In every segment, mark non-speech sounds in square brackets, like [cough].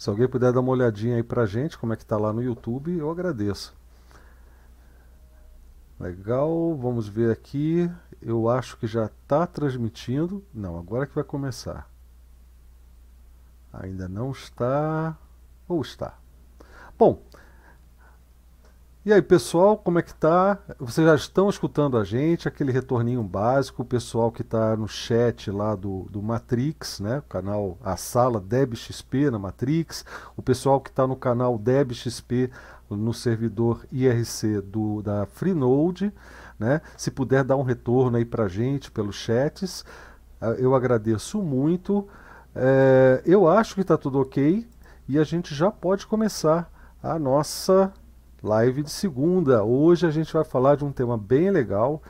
Se alguém puder dar uma olhadinha aí pra gente, como é que tá lá no YouTube, eu agradeço. Legal, vamos ver aqui. Eu acho que já está transmitindo. Não, agora que vai começar. Ainda não está. Ou está? Bom, e aí, pessoal, como é que tá? Vocês já estão escutando a gente, aquele retorninho básico, o pessoal que está no chat lá do, do Matrix, né? O canal, a sala Deb XP na Matrix, o pessoal que está no canal Deb XP no servidor IRC do, da Freenode, né? Se puder dar um retorno aí pra gente pelos chats, ah, eu agradeço muito. É, eu acho que está tudo ok e a gente já pode começar a nossa live de segunda. Hoje a gente vai falar de um tema bem legal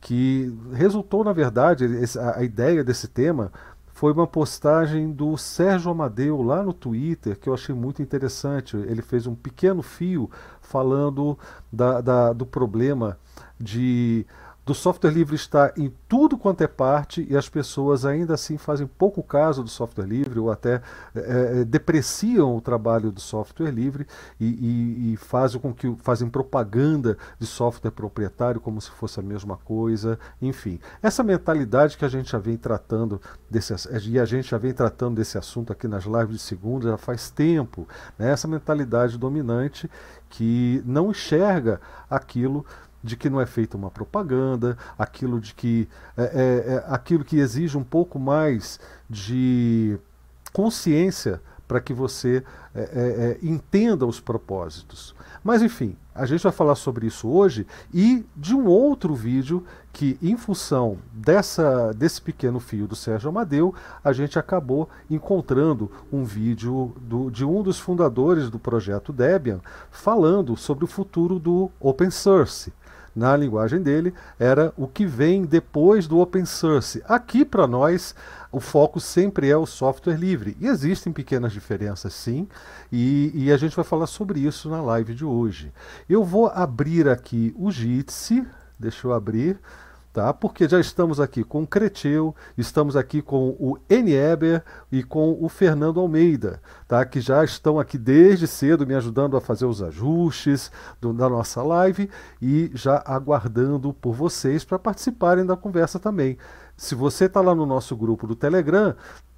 que resultou, na verdade, a ideia desse tema foi uma postagem do Sérgio Amadeu lá no Twitter que eu achei muito interessante. Ele fez um pequeno fio falando da, da, do problema de do software livre está em tudo quanto é parte e as pessoas ainda assim fazem pouco caso do software livre ou até é, depreciam o trabalho do software livre e, e, e, fazem com que fazem propaganda de software proprietário como se fosse a mesma coisa, enfim. Essa mentalidade que a gente já vem tratando desse e a gente já vem tratando desse assunto aqui nas lives de segunda já faz tempo, né? essa mentalidade dominante que não enxerga aquilo de que não é feita uma propaganda, aquilo de que é, é, é aquilo que exige um pouco mais de consciência para que você é, é, é, entenda os propósitos. Mas enfim, a gente vai falar sobre isso hoje e de um outro vídeo que, em função dessa, desse pequeno fio do Sérgio Amadeu, a gente acabou encontrando um vídeo do, de um dos fundadores do projeto Debian falando sobre o futuro do open source na linguagem dele, era o que vem depois do open source. Aqui, para nós, o foco sempre é o software livre. E existem pequenas diferenças, sim, e, e a gente vai falar sobre isso na live de hoje. Eu vou abrir aqui o Jitsi, deixa eu abrir tá? Porque já estamos aqui com o Creteu, estamos aqui com o Eber e com o Fernando Almeida, tá? Que já estão aqui desde cedo me ajudando a fazer os ajustes do, da nossa live e já aguardando por vocês para participarem da conversa também. Se você está lá no nosso grupo do Telegram,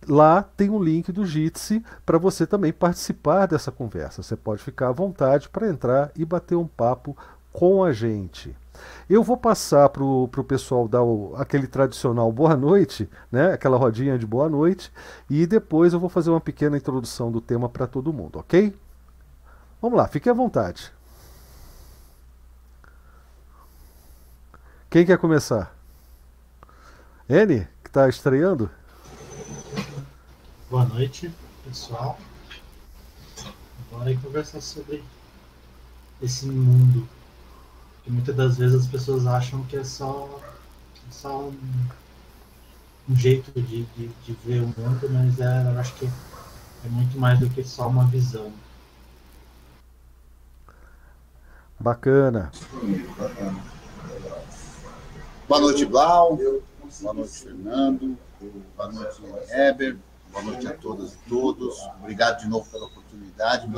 lá tem um link do Jitsi para você também participar dessa conversa. Você pode ficar à vontade para entrar e bater um papo com a gente. Eu vou passar para o pessoal dar o, aquele tradicional boa noite, né? aquela rodinha de boa noite, e depois eu vou fazer uma pequena introdução do tema para todo mundo, ok? Vamos lá, fique à vontade. Quem quer começar? N, que está estreando? Boa noite, pessoal. Bora conversar sobre esse mundo que muitas das vezes as pessoas acham que é só, só um, um, jeito de, de, de, ver o mundo, mas é, eu acho que é muito mais do que só uma visão. Bacana. Boa noite, Blau. Boa noite, Fernando. Boa noite, Heber. Boa noite a todas e todos. Obrigado de novo pela oportunidade.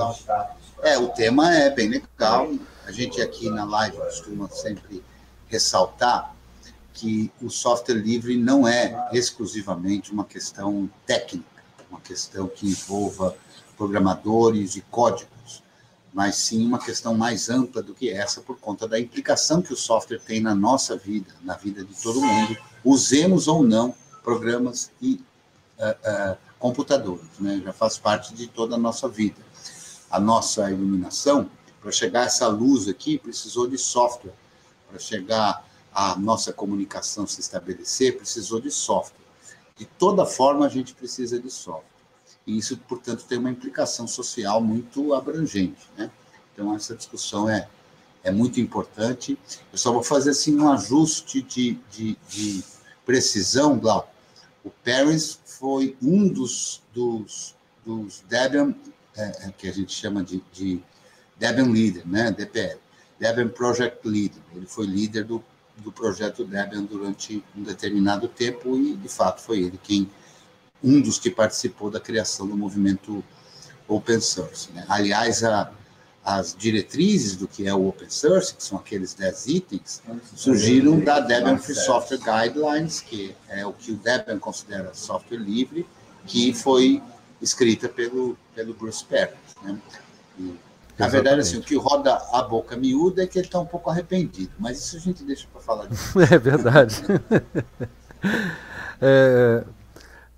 É, o tema é bem legal. A gente aqui na live costuma sempre ressaltar que o software livre não é exclusivamente uma questão técnica, uma questão que envolva programadores e códigos, mas sim uma questão mais ampla do que essa por conta da implicação que o software tem na nossa vida, na vida de todo mundo, usemos ou não programas e uh, uh, computadores, né? já faz parte de toda a nossa vida. A nossa iluminação para chegar essa luz aqui, precisou de software. Para chegar a nossa comunicação se estabelecer, precisou de software. De toda forma, a gente precisa de software. E isso, portanto, tem uma implicação social muito abrangente. Né? Então, essa discussão é, é muito importante. Eu só vou fazer assim, um ajuste de, de, de precisão, Glau. O Paris foi um dos, dos, dos Debian, é, é que a gente chama de, de Debian Leader, né, DPL, Debian Project Leader. Ele foi líder do, do projeto Debian durante um determinado tempo e, de fato, foi ele quem um dos que participou da criação do movimento open source. Né? Aliás, a, as diretrizes do que é o open source, que são aqueles 10 itens, surgiram da Debian Free Software Guidelines, que é o que o Debian considera software livre, que foi escrita pelo, pelo Bruce Perry. Né? E, na verdade, assim, o que roda a boca miúda é que ele está um pouco arrependido, mas isso a gente deixa para falar depois. [laughs] É verdade. [laughs] é,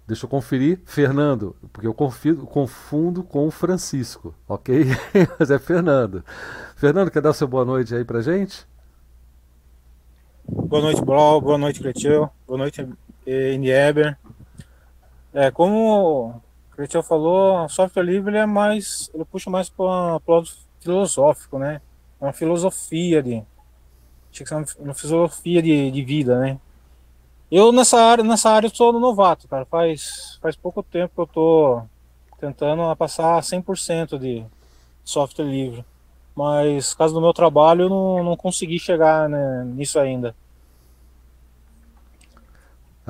deixa eu conferir. Fernando, porque eu confido, confundo com o Francisco, ok? [laughs] mas é Fernando. Fernando, quer dar seu boa noite aí para gente? Boa noite, Blau. Boa noite, Cretil. Boa noite, Inieber. É, como Cretil falou, software livre é mais, ele puxa mais para o lado filosófico, né? É uma filosofia de, uma filosofia de, de vida, né? Eu nessa área, nessa área sou novato, cara. Faz, faz pouco tempo que eu tô tentando passar 100% de software livre. Mas, caso do meu trabalho, eu não, não consegui chegar né, nisso ainda.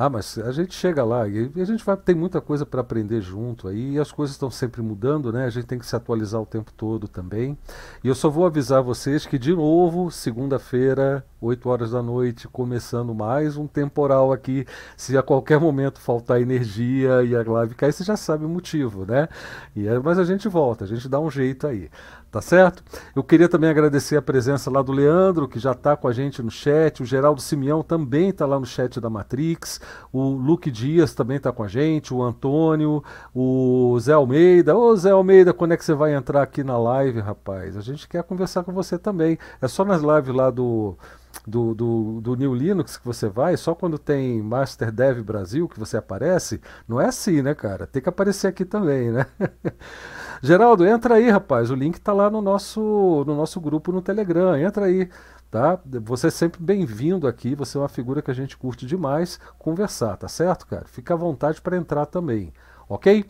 Ah, mas a gente chega lá e a gente vai tem muita coisa para aprender junto aí e as coisas estão sempre mudando, né? A gente tem que se atualizar o tempo todo também. E eu só vou avisar vocês que de novo, segunda-feira, 8 horas da noite, começando mais um temporal aqui. Se a qualquer momento faltar energia e a live cair, você já sabe o motivo, né? E é, mas a gente volta, a gente dá um jeito aí. Tá certo? Eu queria também agradecer a presença lá do Leandro, que já está com a gente no chat. O Geraldo Simeão também está lá no chat da Matrix. O Luke Dias também está com a gente. O Antônio, o Zé Almeida. Ô Zé Almeida, quando é que você vai entrar aqui na live, rapaz? A gente quer conversar com você também. É só nas lives lá do, do, do, do New Linux que você vai, só quando tem Master Dev Brasil que você aparece. Não é assim, né, cara? Tem que aparecer aqui também, né? [laughs] Geraldo, entra aí, rapaz. O link está lá no nosso, no nosso grupo no Telegram. Entra aí. Tá? Você é sempre bem-vindo aqui, você é uma figura que a gente curte demais conversar, tá certo, cara? Fica à vontade para entrar também, ok?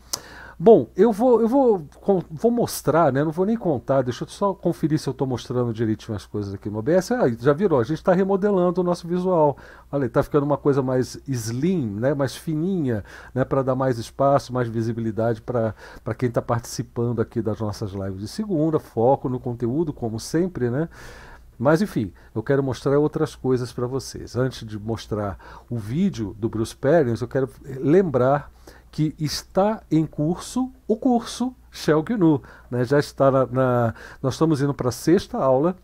Bom, eu vou, eu vou, vou mostrar, né? Não vou nem contar, deixa eu só conferir se eu estou mostrando direitinho as coisas aqui no OBS. Ah, já virou, a gente está remodelando o nosso visual. Olha, está ficando uma coisa mais slim, né? mais fininha, né? para dar mais espaço, mais visibilidade para quem está participando aqui das nossas lives de segunda. Foco no conteúdo, como sempre, né? Mas enfim, eu quero mostrar outras coisas para vocês. Antes de mostrar o vídeo do Bruce Perens, eu quero lembrar que está em curso o curso Shell GNU. Né? Já está na, na, nós estamos indo para a sexta aula.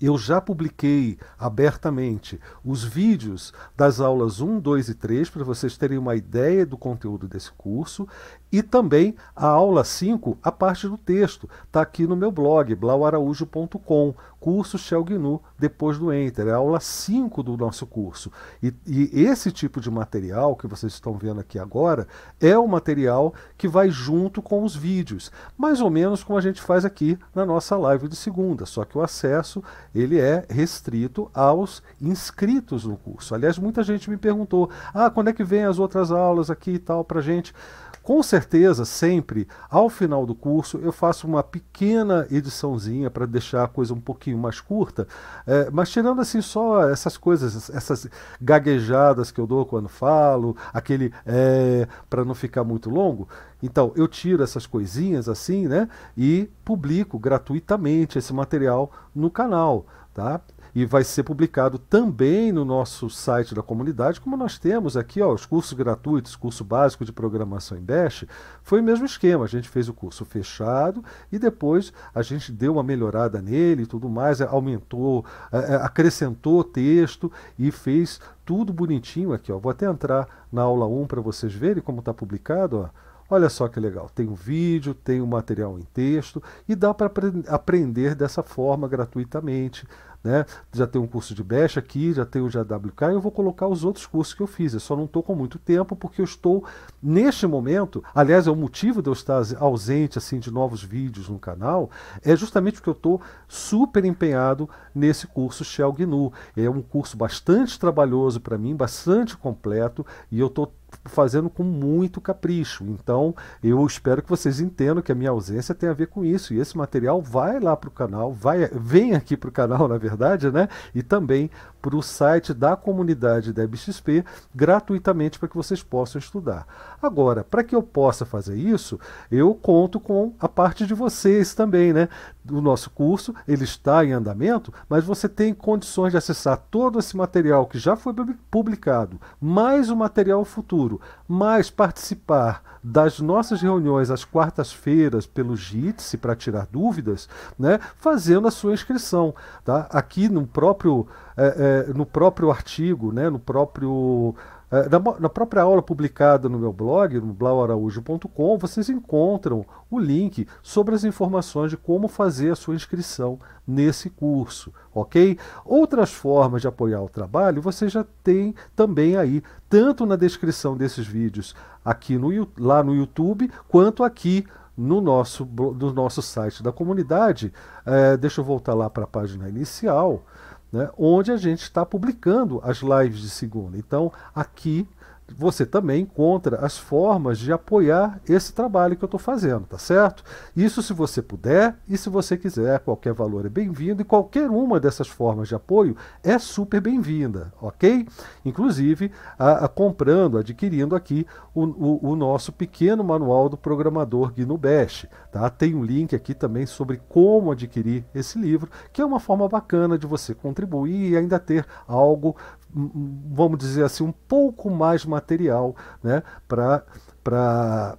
Eu já publiquei abertamente os vídeos das aulas 1, 2 e 3 para vocês terem uma ideia do conteúdo desse curso. E também a aula 5, a parte do texto, está aqui no meu blog, blauaraújo.com, curso Shell GNU, depois do Enter, é a aula 5 do nosso curso. E, e, esse tipo de material que vocês estão vendo aqui agora é o material que vai junto com os vídeos, mais ou menos como a gente faz aqui na nossa live de segunda, só que o acesso ele é restrito aos inscritos no curso. Aliás, muita gente me perguntou, ah, quando é que vem as outras aulas aqui e tal para gente? Com certeza, sempre, ao final do curso, eu faço uma pequena ediçãozinha para deixar a coisa um pouquinho mais curta, é, mas tirando assim só essas coisas, essas gaguejadas que eu dou quando falo, aquele é, para não ficar muito longo. Então, eu tiro essas coisinhas assim, né, e publico gratuitamente esse material no canal, tá? E vai ser publicado também no nosso site da comunidade, como nós temos aqui ó, os cursos gratuitos, curso básico de programação em Bash, foi o mesmo esquema, a gente fez o curso fechado e depois a gente deu uma melhorada nele e tudo mais, aumentou, é, é, acrescentou texto e fez tudo bonitinho aqui. Ó. Vou até entrar na aula 1 para vocês verem como está publicado. Ó. Olha só que legal, tem um vídeo, tem um material em texto e dá para aprender dessa forma gratuitamente. Né? Já tem um curso de Bash aqui, já tem o de AWK, eu vou colocar os outros cursos que eu fiz. Eu só não estou com muito tempo porque eu estou neste momento. Aliás, é o motivo de eu estar ausente assim de novos vídeos no canal, é justamente porque eu estou super empenhado nesse curso Shell GNU. É um curso bastante trabalhoso para mim, bastante completo, e eu estou fazendo com muito capricho. Então, eu espero que vocês entendam que a minha ausência tem a ver com isso. E esse material vai lá para o canal, vai, vem aqui para o canal, [laughs] na verdade verdade, né? E também para o site da comunidade da EBXP gratuitamente para que vocês possam estudar. Agora, para que eu possa fazer isso, eu conto com a parte de vocês também, né? O nosso curso ele está em andamento, mas você tem condições de acessar todo esse material que já foi publicado, mais o material futuro, mais participar das nossas reuniões às quartas-feiras pelo JITSE para tirar dúvidas, né? Fazendo a sua inscrição, tá? Aqui no próprio é, é, no próprio artigo, né, no próprio é, na, na, própria aula publicada no meu blog, no blauaraújo.com, vocês encontram o link sobre as informações de como fazer a sua inscrição nesse curso, ok? Outras formas de apoiar o trabalho você já tem também aí, tanto na descrição desses vídeos aqui no, lá no YouTube, quanto aqui no nosso, no nosso site da comunidade. É, deixa eu voltar lá para a página inicial né, onde a gente está publicando as lives de segunda. Então, aqui você também encontra as formas de apoiar esse trabalho que eu estou fazendo, tá certo? Isso se você puder e se você quiser, qualquer valor é bem-vindo e qualquer uma dessas formas de apoio é super bem-vinda, ok? Inclusive, a, a, comprando, adquirindo aqui o, o, o, nosso pequeno manual do programador Gnu Bash, tá? Tem um link aqui também sobre como adquirir esse livro, que é uma forma bacana de você contribuir e ainda ter algo vamos dizer assim, um pouco mais material né, para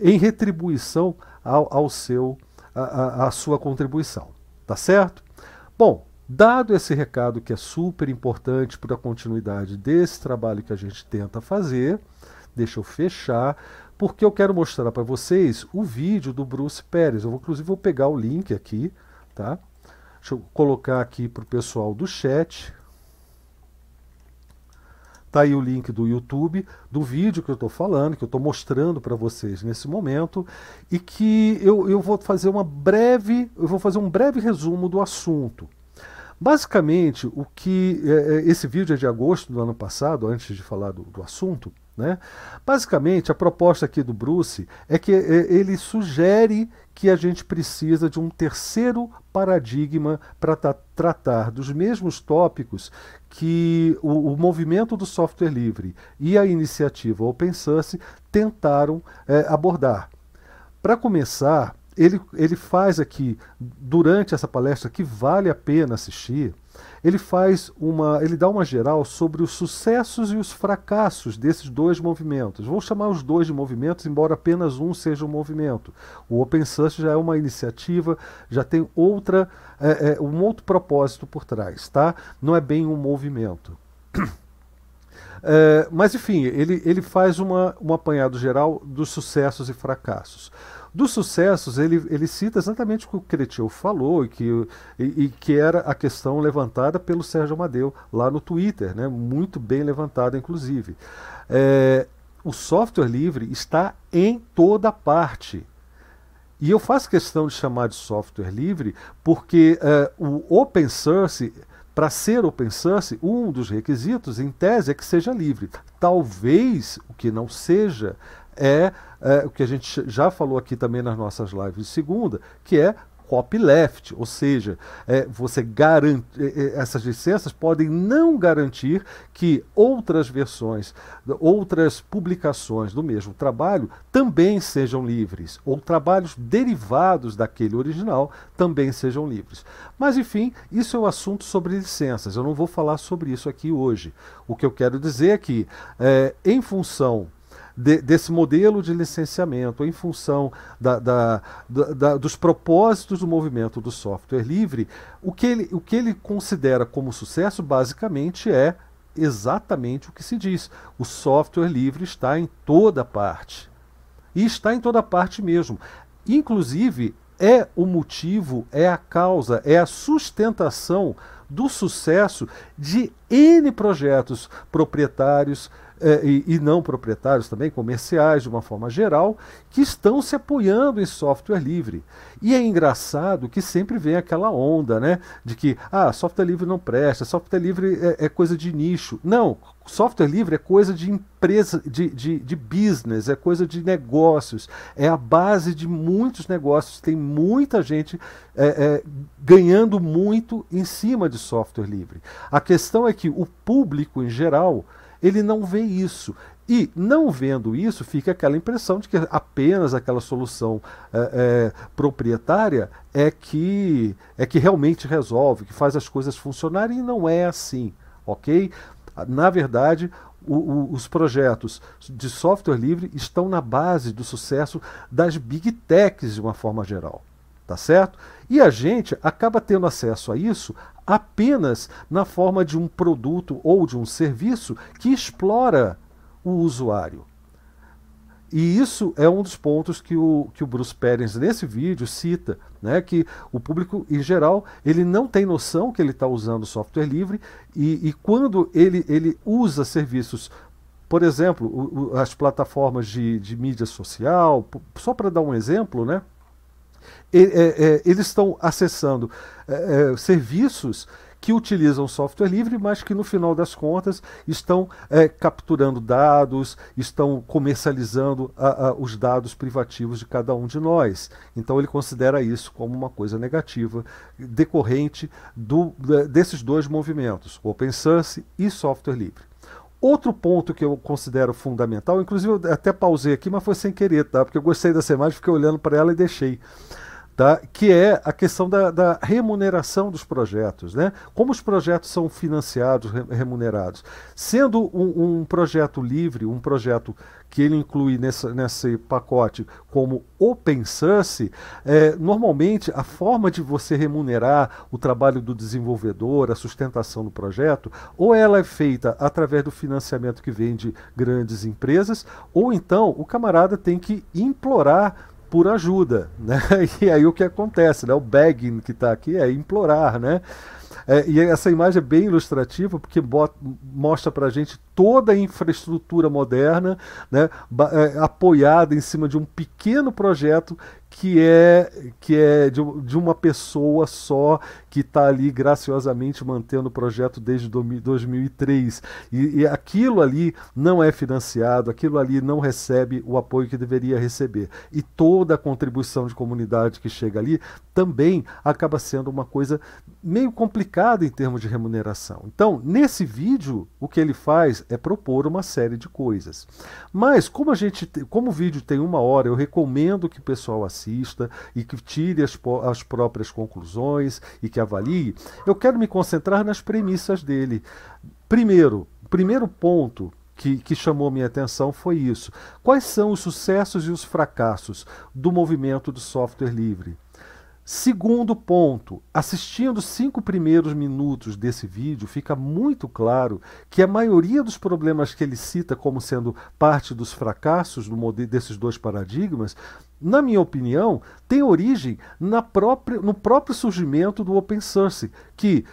em retribuição ao, ao seu a, a, sua contribuição. Tá certo? Bom, dado esse recado que é super importante para a continuidade desse trabalho que a gente tenta fazer, deixa eu fechar, porque eu quero mostrar para vocês o vídeo do Bruce Pérez. Eu vou, inclusive vou pegar o link aqui, tá? Deixa eu colocar aqui para o pessoal do chat. Está aí o link do YouTube, do vídeo que eu estou falando, que eu estou mostrando para vocês nesse momento, e que eu, eu vou fazer uma breve, eu vou fazer um breve resumo do assunto. Basicamente, o que é, é esse vídeo é de agosto do ano passado, antes de falar do, do assunto. Né? Basicamente, a proposta aqui do Bruce é que é, ele sugere que a gente precisa de um terceiro paradigma para tratar dos mesmos tópicos que o, o, movimento do software livre e a iniciativa Open Source tentaram é, abordar. Para começar, ele, ele faz aqui, durante essa palestra, que vale a pena assistir, ele faz uma, ele dá uma geral sobre os sucessos e os fracassos desses dois movimentos. Vou chamar os dois de movimentos, embora apenas um seja um movimento. O Open Source já é uma iniciativa, já tem outra, é, é, um outro propósito por trás, tá? Não é bem um movimento. É, mas enfim, ele, ele faz uma, um apanhado geral dos sucessos e fracassos. Dos sucessos, ele, ele cita exatamente o que o Cretil falou e que, e, e, que era a questão levantada pelo Sérgio Amadeu lá no Twitter, né? muito bem levantada, inclusive. É, o software livre está em toda parte. E eu faço questão de chamar de software livre porque é, o open source para ser open source, um dos requisitos, em tese, é que seja livre. Talvez o que não seja é, é o que a gente já falou aqui também nas nossas lives de segunda, que é copyleft, ou seja, é, você garante, é, é, essas licenças podem não garantir que outras versões, outras publicações do mesmo trabalho também sejam livres, ou trabalhos derivados daquele original também sejam livres. Mas enfim, isso é um assunto sobre licenças. Eu não vou falar sobre isso aqui hoje. O que eu quero dizer é que, é, em função de, desse modelo de licenciamento em função da, da, da, dos propósitos do movimento do software livre, o que, ele, o que ele considera como sucesso basicamente é exatamente o que se diz. O software livre está em toda parte. E está em toda parte mesmo. Inclusive, é o motivo, é a causa, é a sustentação do sucesso de N projetos proprietários, e, e, não proprietários também, comerciais de uma forma geral, que estão se apoiando em software livre. E é engraçado que sempre vem aquela onda, né? De que ah, software livre não presta, software livre é, é coisa de nicho. Não, software livre é coisa de empresa, de, de, de, business, é coisa de negócios, é a base de muitos negócios. Tem muita gente é, é, ganhando muito em cima de software livre. A questão é que o público em geral ele não vê isso. E não vendo isso, fica aquela impressão de que apenas aquela solução é, é, proprietária é que, é que realmente resolve, que faz as coisas funcionarem, e não é assim, ok? Na verdade, o, o, os projetos de software livre estão na base do sucesso das big techs de uma forma geral. Tá certo? E a gente acaba tendo acesso a isso apenas na forma de um produto ou de um serviço que explora o usuário. E isso é um dos pontos que o, que o Bruce Perens, nesse vídeo, cita, né, que o público, em geral, ele não tem noção que ele está usando software livre e, e, quando ele, ele usa serviços, por exemplo, as plataformas de, de mídia social, só para dar um exemplo, né, eles estão acessando é, é serviços que utilizam software livre, mas que no final das contas estão é, capturando dados, estão comercializando a, a, os dados privativos de cada um de nós. Então ele considera isso como uma coisa negativa decorrente do, desses dois movimentos, open source e software livre. Outro ponto que eu considero fundamental, inclusive eu até pausei aqui, mas foi sem querer, tá? Porque eu gostei dessa imagem, fiquei olhando para ela e deixei tá? que é a questão da, da, remuneração dos projetos. Né? Como os projetos são financiados, remunerados. Sendo um, um, projeto livre, um projeto que ele inclui nessa, nesse pacote como open source, é, normalmente a forma de você remunerar o trabalho do desenvolvedor, a sustentação do projeto, ou ela é feita através do financiamento que vem de grandes empresas, ou então o camarada tem que implorar por ajuda, [laughs] né? E aí o que acontece, né? O begging que está aqui é implorar, né? É, e essa imagem é bem ilustrativa porque bota, mostra para a gente toda a infraestrutura moderna, né, é, apoiada em cima de um pequeno projeto que é que é de, de uma pessoa só que está ali graciosamente mantendo o projeto desde 2003 e, e, aquilo ali não é financiado, aquilo ali não recebe o apoio que deveria receber e toda a contribuição de comunidade que chega ali também acaba sendo uma coisa meio complicada em termos de remuneração. Então nesse vídeo o que ele faz é propor uma série de coisas, mas como a gente como o vídeo tem uma hora eu recomendo que o pessoal assista e que tire as, as próprias conclusões e que avalie, eu quero me concentrar nas premissas dele. Primeiro, primeiro ponto que, que, chamou minha atenção foi isso. Quais são os sucessos e os fracassos do movimento do software livre? Segundo ponto, assistindo os cinco primeiros minutos desse vídeo, fica muito claro que a maioria dos problemas que ele cita como sendo parte dos fracassos do desses dois paradigmas, na minha opinião, tem origem própria, no próprio surgimento do open source, que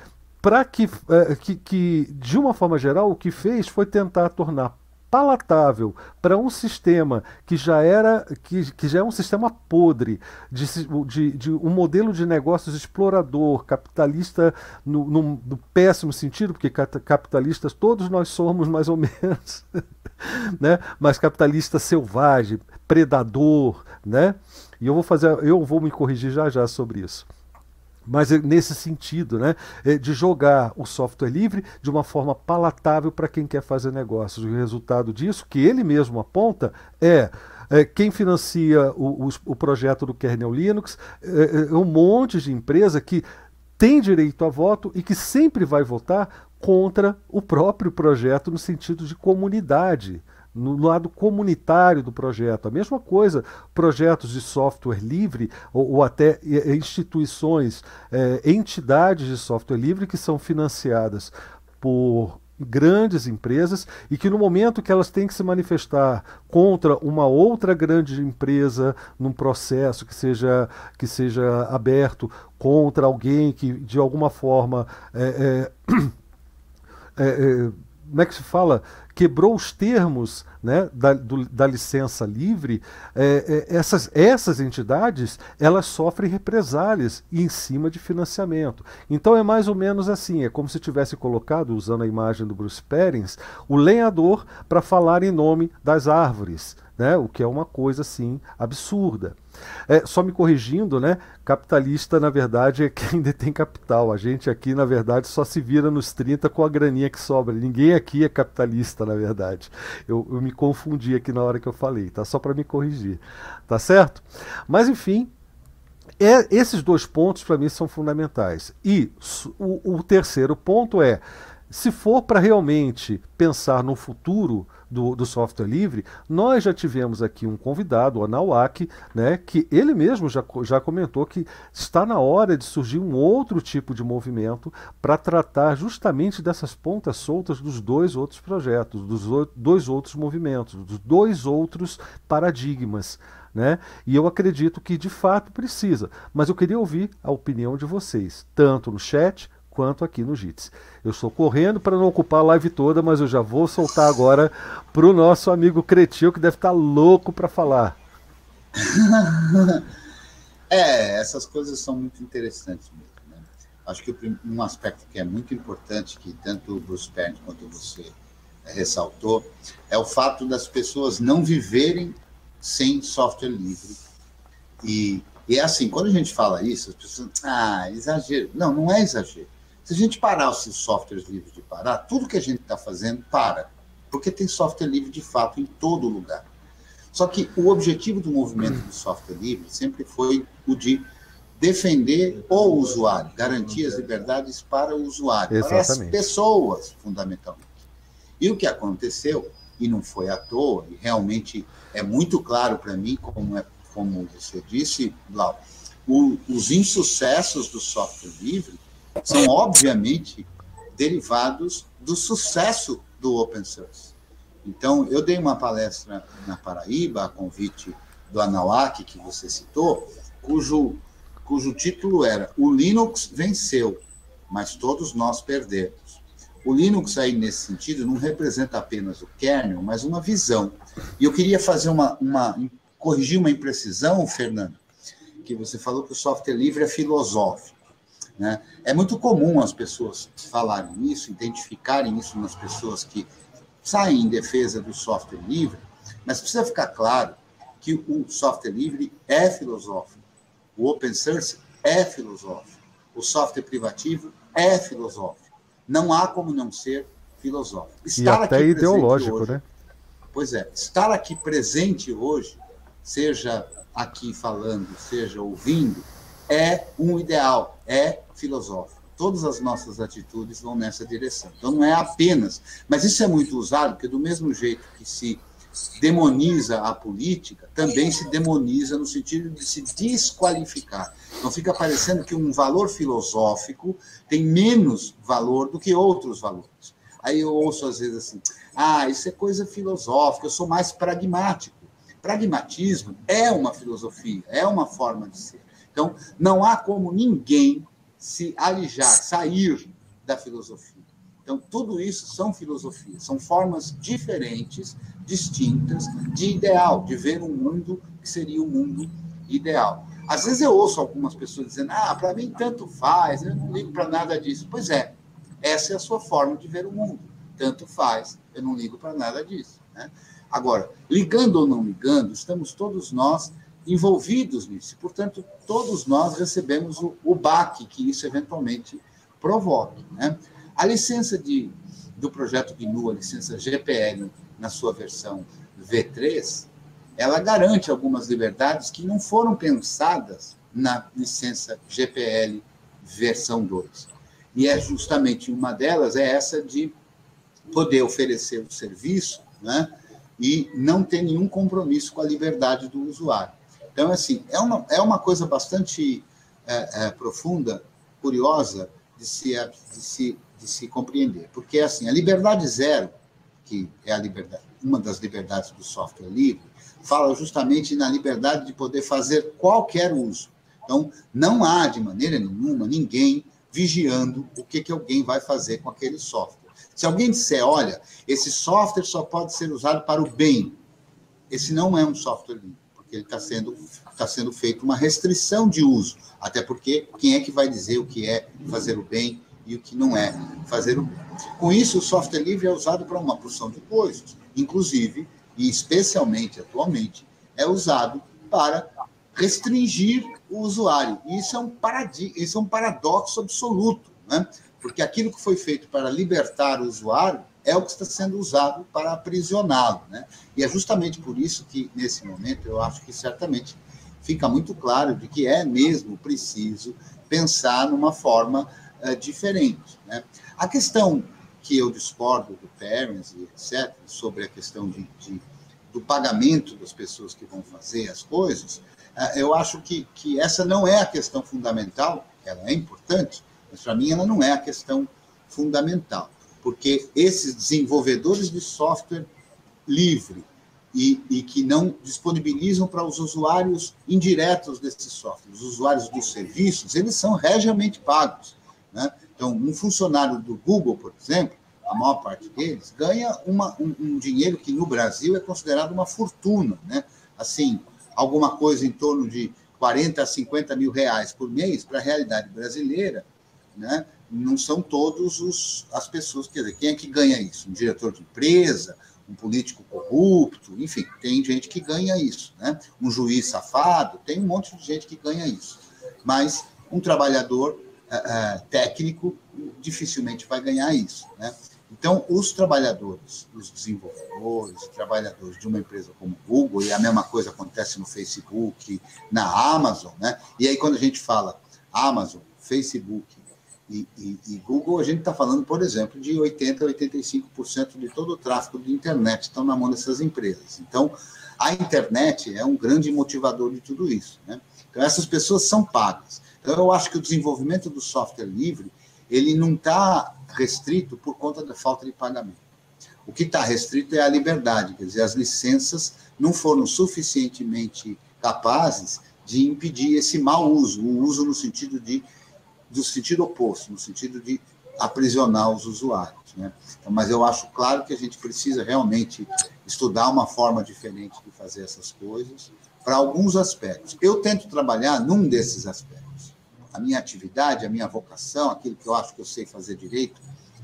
para que, é, que, que, de uma forma geral, o que fez foi tentar tornar palatável para um sistema que já era que, que já é um sistema podre de, de, de um modelo de negócios explorador capitalista no, no, no, péssimo sentido porque capitalistas todos nós somos mais ou menos [laughs] né? Mas capitalista selvagem predador né? E eu vou fazer eu vou me corrigir já já sobre isso mas é nesse sentido, né, é de jogar o software livre de uma forma palatável para quem quer fazer negócios. O resultado disso, que ele mesmo aponta, é é, quem financia o, o, o, projeto do kernel Linux é, é, um monte de empresa que tem direito a voto e que sempre vai votar contra o próprio projeto no sentido de comunidade no lado comunitário do projeto. A mesma coisa, projetos de software livre ou, ou até instituições, é, entidades de software livre que são financiadas por grandes empresas e que no momento que elas têm que se manifestar contra uma outra grande empresa num processo que seja que seja aberto contra alguém que de alguma forma é, é, é, como é que se fala quebrou os termos né, da, do, da licença livre, é, é, essas, essas entidades elas sofrem represálias em cima de financiamento. Então é mais ou menos assim, é como se tivesse colocado, usando a imagem do Bruce Perens, o lenhador para falar em nome das árvores né? o que é uma coisa assim absurda. É, só me corrigindo, né? Capitalista, na verdade, é quem [laughs] detém capital. A gente aqui, na verdade, só se vira nos 30 com a graninha que sobra. Ninguém aqui é capitalista, na verdade. Eu, eu me confundi aqui na hora que eu falei, tá? Só para me corrigir. Tá certo? Mas, enfim, é, esses dois pontos para mim são fundamentais. E o, o terceiro ponto é: se for para realmente pensar no futuro do, do, software livre, nós já tivemos aqui um convidado, o Anawak, né, que ele mesmo já, já comentou que está na hora de surgir um outro tipo de movimento para tratar justamente dessas pontas soltas dos dois outros projetos, dos dois outros movimentos, dos dois outros paradigmas. Né? E eu acredito que de fato precisa. Mas eu queria ouvir a opinião de vocês, tanto no chat quanto aqui no JITS. Eu estou correndo para não ocupar a live toda, mas eu já vou soltar agora para o nosso amigo Cretil, que deve estar tá louco para falar. [laughs] é, essas coisas são muito interessantes mesmo. Né? Acho que um aspecto que é muito importante, que tanto o Bruce Perry quanto você ressaltou, é o fato das pessoas não viverem sem software livre. E, e é assim, quando a gente fala isso, as pessoas, ah, exagero. Não, não é exagero. Se a gente parar os softwares livres de parar, tudo que a gente está fazendo para. Porque tem software livre de fato em todo lugar. Só que o objetivo do movimento do software livre sempre foi o de defender o usuário, garantir as liberdades para o usuário, Exatamente. para as pessoas, fundamentalmente. E o que aconteceu, e não foi à toa, e realmente é muito claro para mim, como, é, como você disse, Blau, o, os insucessos do software livre são obviamente derivados do sucesso do open source. Então, eu dei uma palestra na Paraíba, a convite do Anauak, que você citou, cujo, cujo título era O Linux venceu, mas todos nós perdemos. O Linux, aí, nesse sentido, não representa apenas o kernel, mas uma visão. E eu queria fazer uma, uma corrigir uma imprecisão, Fernando, que você falou que o software livre é filosófico. Né? É muito comum as pessoas falarem isso, identificarem isso nas pessoas que saem em defesa do software livre, mas precisa ficar claro que o software livre é filosófico, o open source é filosófico, o software privativo é filosófico. Não há como não ser filosófico. Estar e até ideológico, hoje, né? Pois é, estar aqui presente hoje, seja aqui falando, seja ouvindo, é um ideal, é filosófico. Todas as nossas atitudes vão nessa direção. Então, não é apenas. Mas isso é muito usado, porque, do mesmo jeito que se demoniza a política, também se demoniza no sentido de se desqualificar. Então, fica parecendo que um valor filosófico tem menos valor do que outros valores. Aí eu ouço às vezes assim: ah, isso é coisa filosófica, eu sou mais pragmático. Pragmatismo é uma filosofia, é uma forma de ser. Então, não há como ninguém se alijar, sair da filosofia. Então, tudo isso são filosofias, são formas diferentes, distintas, de ideal, de ver um mundo que seria o um mundo ideal. Às vezes eu ouço algumas pessoas dizendo: ah, para mim tanto faz, eu não ligo para nada disso. Pois é, essa é a sua forma de ver o mundo. Tanto faz, eu não ligo para nada disso. Né? Agora, ligando ou não ligando, estamos todos nós envolvidos nisso. Portanto, todos nós recebemos o, o baque que isso eventualmente provoque. Né? A licença de, do projeto GNU, a licença GPL, na sua versão V3, ela garante algumas liberdades que não foram pensadas na licença GPL versão 2. E é justamente uma delas é essa de poder oferecer o serviço né, e não ter nenhum compromisso com a liberdade do usuário. Então, assim, é uma, é uma coisa bastante é, é, profunda, curiosa de se, de, se, de se compreender. Porque, assim, a liberdade zero, que é a liberdade, uma das liberdades do software livre, fala justamente na liberdade de poder fazer qualquer uso. Então, não há, de maneira nenhuma, ninguém vigiando o que, que alguém vai fazer com aquele software. Se alguém disser, olha, esse software só pode ser usado para o bem, esse não é um software livre, ele está sendo, tá sendo feito uma restrição de uso. Até porque quem é que vai dizer o que é fazer o bem e o que não é fazer o bem? Com isso, o software livre é usado para uma porção de coisas, inclusive, e especialmente atualmente, é usado para restringir o usuário. E isso é um, paradig isso é um paradoxo absoluto, né? porque aquilo que foi feito para libertar o usuário é o que está sendo usado para aprisioná-lo. Né? E é justamente por isso que, nesse momento, eu acho que certamente fica muito claro de que é mesmo preciso pensar numa forma uh, diferente. Né? A questão que eu discordo do Terence e etc., sobre a questão de, de, do pagamento das pessoas que vão fazer as coisas, ah, eu acho que, que essa não é a questão fundamental, ela é importante, mas para mim ela não é a questão fundamental, porque esses desenvolvedores de software livre e, e que não disponibilizam para os usuários indiretos desses softwares, os usuários dos serviços, eles são regiamente pagos. Né? Então, um funcionário do Google, por exemplo, a maior parte deles, ganha uma, um, um dinheiro que no Brasil é considerado uma fortuna. Né? Assim, alguma coisa em torno de 40 a 50 mil reais por mês, para a realidade brasileira, né, não são todos os, as pessoas, quer dizer, quem é que ganha isso? Um diretor de empresa, um político corrupto, enfim, tem gente que ganha isso, né? Um juiz safado, tem um monte de gente que ganha isso. Mas um trabalhador uh, uh, técnico dificilmente vai ganhar isso, né? Então, os trabalhadores, os desenvolvedores, trabalhadores de uma empresa como o Google, e a mesma coisa acontece no Facebook, na Amazon, né? E aí, quando a gente fala Amazon, Facebook e, e, e Google, a gente está falando, por exemplo, de 80% a 85% de todo o tráfego de internet estão na mão dessas empresas. Então, a internet é um grande motivador de tudo isso, né? Então, essas pessoas são pagas. Então, eu acho que o desenvolvimento do software livre, ele não está restrito por conta da falta de pagamento. O que está restrito é a liberdade, quer dizer, as licenças não foram suficientemente capazes de impedir esse mau uso, o uso no sentido de do sentido oposto, no sentido de aprisionar os usuários. Né? Então, mas eu acho claro que a gente precisa realmente estudar uma forma diferente de fazer essas coisas para alguns aspectos. Eu tento trabalhar num desses aspectos a minha atividade, a minha vocação, aquilo que eu acho que eu sei fazer direito,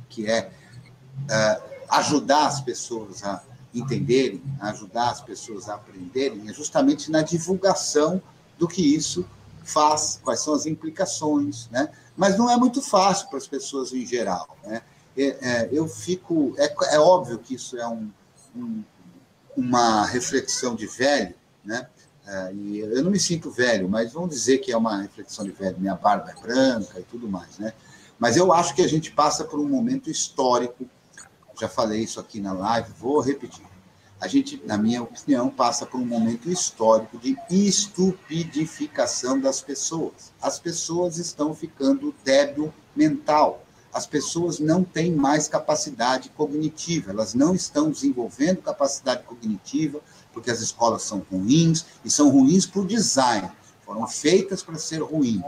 que é uh, ajudar as pessoas a entenderem, ajudar as pessoas a aprenderem, é justamente na divulgação do que isso faz, quais são as implicações, né? Mas não é muito fácil para as pessoas em geral, né? É, é, eu fico, é, é, óbvio que isso é um, um, uma reflexão de velho, né? É, e eu não me sinto velho, mas vamos dizer que é uma reflexão de velho. Minha barba é branca e tudo mais, né? Mas eu acho que a gente passa por um momento histórico. Já falei isso aqui na live, vou repetir. A gente, na minha opinião, passa por um momento histórico de estupidificação das pessoas. As pessoas estão ficando débil mental. As pessoas não têm mais capacidade cognitiva, elas não estão desenvolvendo capacidade cognitiva, porque as escolas são ruins, e são ruins por design, foram feitas para ser ruins.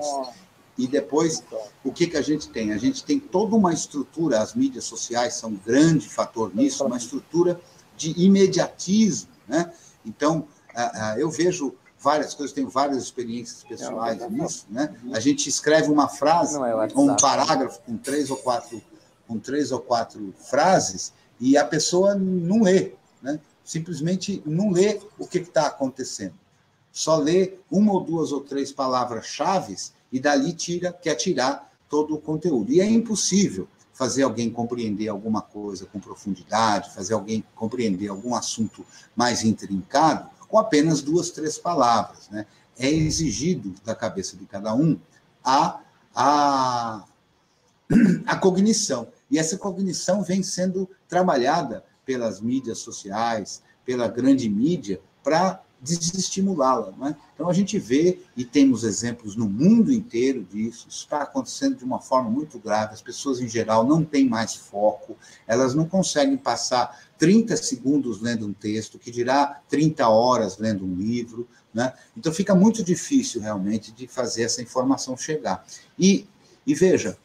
E depois, o que, que a gente tem? A gente tem toda uma estrutura, as mídias sociais são um grande fator nisso, uma estrutura de imediatismo. Né? Então, eu vejo várias coisas, tenho várias experiências pessoais nisso. Né? A gente escreve uma frase, é ou um parágrafo com três ou quatro, com três ou quatro frases, e a pessoa não lê. Né? simplesmente não lê o que está acontecendo. Só lê uma ou duas ou três palavras-chave e dali tira, quer tirar todo o conteúdo. E é impossível fazer alguém compreender alguma coisa com profundidade, fazer alguém compreender algum assunto mais intrincado com apenas duas, três palavras. Né? É exigido da cabeça de cada um a, a, a cognição. E essa cognição vem sendo trabalhada pelas mídias sociais, pela grande mídia, para desestimulá-la. Né? Então a gente vê, e temos exemplos no mundo inteiro disso, isso está acontecendo de uma forma muito grave, as pessoas em geral não têm mais foco, elas não conseguem passar 30 segundos lendo um texto, que dirá 30 horas lendo um livro, né? então fica muito difícil realmente de fazer essa informação chegar. E, e veja,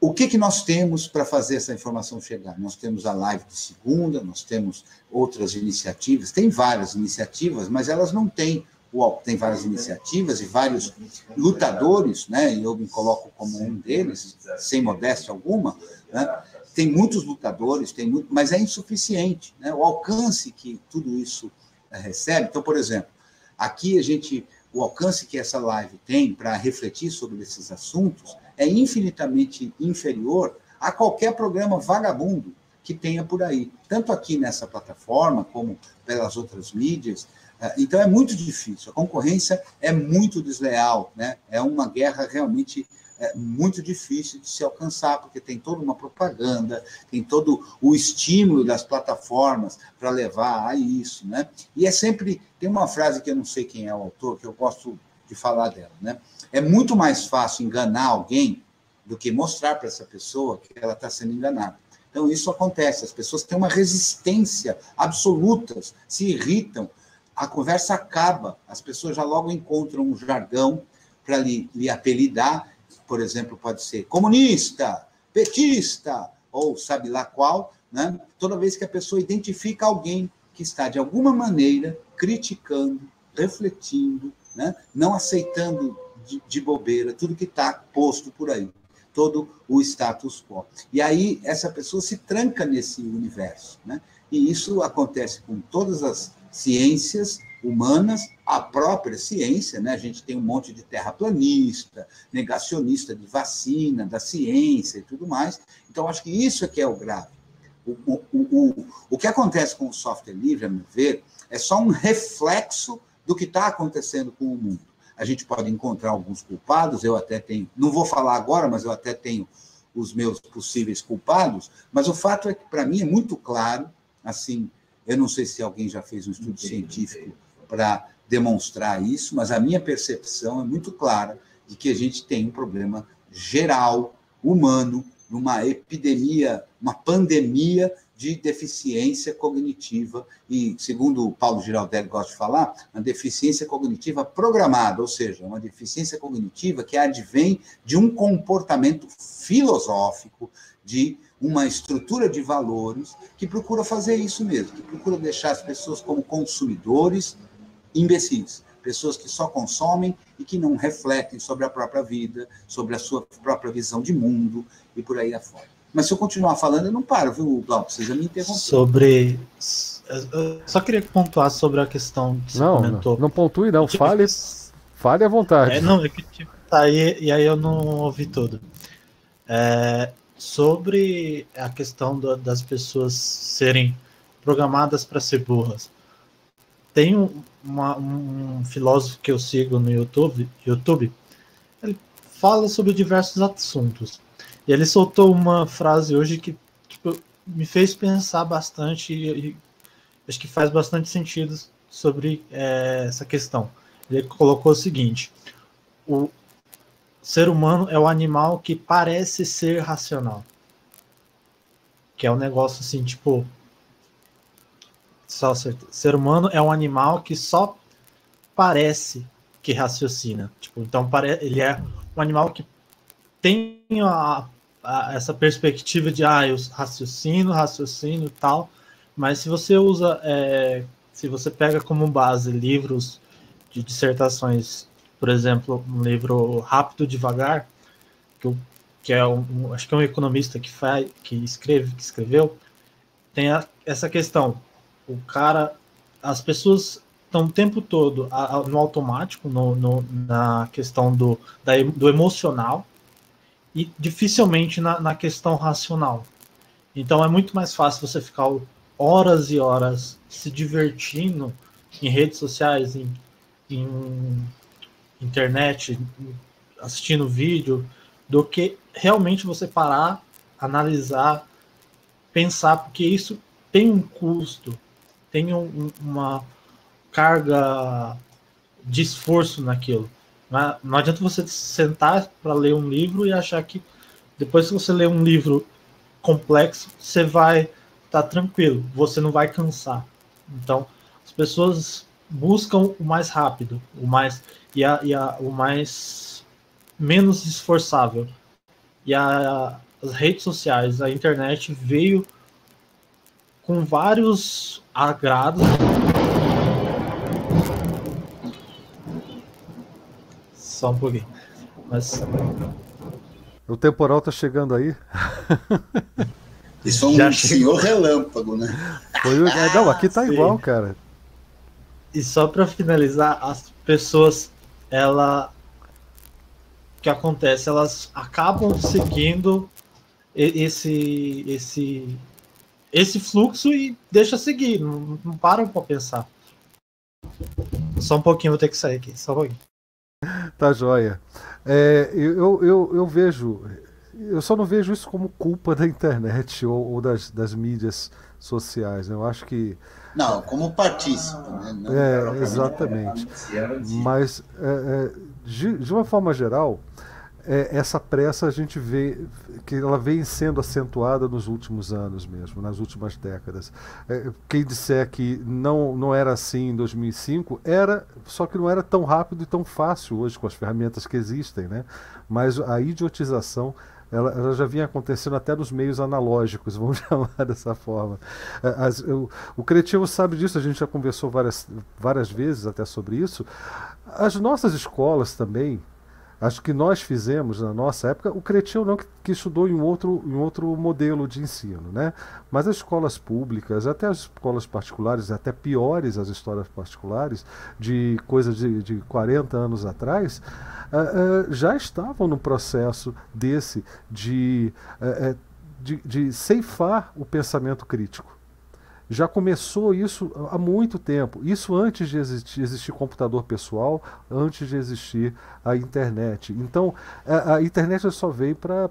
o que, que nós temos para fazer essa informação chegar? Nós temos a live de segunda, nós temos outras iniciativas, tem várias iniciativas, mas elas não têm tem várias iniciativas e vários lutadores, né? E eu me coloco como um deles, sem modéstia alguma, né? Tem muitos lutadores, tem muito, mas é insuficiente, né? O alcance que tudo isso eh, recebe. Então, por exemplo, aqui a gente, o alcance que essa live tem para refletir sobre esses assuntos é infinitamente inferior a qualquer programa vagabundo que tenha por aí, tanto aqui nessa plataforma como pelas outras mídias. É, então é muito difícil, a concorrência é muito desleal, né? é uma guerra realmente é, muito difícil de se alcançar, porque tem toda uma propaganda, tem todo o estímulo das plataformas para levar a isso. Né? E é sempre. Tem uma frase que eu não sei quem é o autor, que eu gosto de falar dela. Né? É muito mais fácil enganar alguém do que mostrar para essa pessoa que ela está sendo enganada. Então, isso acontece, as pessoas têm uma resistência absoluta, se irritam, a conversa acaba, as pessoas já logo encontram um jargão para lhe, lhe apelidar, por exemplo, pode ser comunista, petista, ou sabe lá qual, né? toda vez que a pessoa identifica alguém que está, de alguma maneira, criticando, refletindo, né? não aceitando de, de bobeira tudo que está posto por aí todo o status quo. E aí essa pessoa se tranca nesse universo, né? E isso acontece com todas as ciências humanas, a própria ciência, né? A gente tem um monte de terraplanista, negacionista de vacina, da ciência e tudo mais. Então acho que isso é que é o grave. O, o, o, o que acontece com o software livre, a meu ver, é só um reflexo do que está acontecendo com o mundo a gente pode encontrar alguns culpados, eu até tenho, não vou falar agora, mas eu até tenho os meus possíveis culpados, mas o fato é que, para mim, é muito claro, assim, eu não sei se alguém já fez um estudo científico para demonstrar isso, mas a minha percepção é muito clara de que a gente tem um problema geral, humano, numa epidemia, uma pandemia de deficiência cognitiva, e, segundo o Paulo Giraldelli gosta de falar, uma deficiência cognitiva programada, ou seja, uma deficiência cognitiva que advém de um comportamento filosófico, de uma estrutura de valores que procura fazer isso mesmo, que procura deixar as pessoas como consumidores imbecis, pessoas que só consomem e que não refletem sobre a própria vida, sobre a sua própria visão de mundo e por aí afora. Mas se eu continuar falando, eu não paro, viu, Glauco? Precisa me interromper. Sobre. Eu só queria pontuar sobre a questão que você não, comentou. Não, não pontue, não. Fale, fale à vontade. É, não, é que tipo, tá aí, e aí eu não ouvi tudo. É, sobre a questão do, das pessoas serem programadas para ser burras. Tem uma, um filósofo que eu sigo no YouTube, YouTube, ele fala sobre diversos assuntos. E ele soltou uma frase hoje que tipo, me fez pensar bastante e, e acho que faz bastante sentido sobre é, essa questão. Ele colocou o seguinte: o ser humano é o animal que parece ser racional. Que é um negócio assim, tipo. Só ser humano é um animal que só parece que raciocina. Tipo, então ele é um animal que tem a, a, essa perspectiva de ah, eu raciocino, raciocínio e tal, mas se você usa, é, se você pega como base livros de dissertações, por exemplo, um livro Rápido Devagar, que, eu, que é um, acho que é um economista que faz, que escreve, que escreveu, tem a, essa questão. O cara, as pessoas estão o tempo todo no automático, no, no, na questão do, da, do emocional, e dificilmente na, na questão racional. Então é muito mais fácil você ficar horas e horas se divertindo em redes sociais, em, em internet, assistindo vídeo, do que realmente você parar, analisar, pensar, porque isso tem um custo, tem um, uma carga de esforço naquilo. Não adianta você sentar para ler um livro e achar que depois que você ler um livro complexo, você vai estar tá tranquilo, você não vai cansar. Então, as pessoas buscam o mais rápido, o mais e, a, e a, o mais menos esforçável. E a, as redes sociais, a internet veio com vários agrados. Só um pouquinho. Mas. O temporal tá chegando aí. [laughs] Isso é um Já senhor relâmpago, né? Foi, é, não, aqui tá [laughs] Sim. igual, cara. E só para finalizar, as pessoas, ela. O que acontece? Elas acabam seguindo esse, esse, esse fluxo e deixa seguir, não, não param para pensar. Só um pouquinho, vou ter que sair aqui, só um pouquinho. Tá joia. É, eu, eu, eu vejo, eu só não vejo isso como culpa da internet ou, ou das, das mídias sociais. Né? Eu acho que. Não, como partícipe. Né? Não, é, exatamente. Mas, é, é, de, de uma forma geral, é, essa pressa a gente vê que ela vem sendo acentuada nos últimos anos mesmo, nas últimas décadas. É, quem disser que não, não era assim em 2005, era, só que não era tão rápido e tão fácil hoje com as ferramentas que existem, né? Mas a idiotização ela, ela, já vinha acontecendo até nos meios analógicos, [laughs] vamos chamar dessa forma. É, as, eu, o Cretivo sabe disso, a gente já conversou várias, várias vezes até sobre isso. As nossas escolas também, Acho que nós fizemos na nossa época, o Cretinho não que, que, estudou em outro, em outro modelo de ensino, né? Mas as escolas públicas, até as escolas particulares, até piores as histórias particulares, de coisa de, de 40 anos atrás, uh, uh, já estavam no processo desse de, uh, de, de ceifar o pensamento crítico. Já começou isso há muito tempo. Isso antes de existir, existir computador pessoal, antes de existir a internet. Então, a, a internet só veio para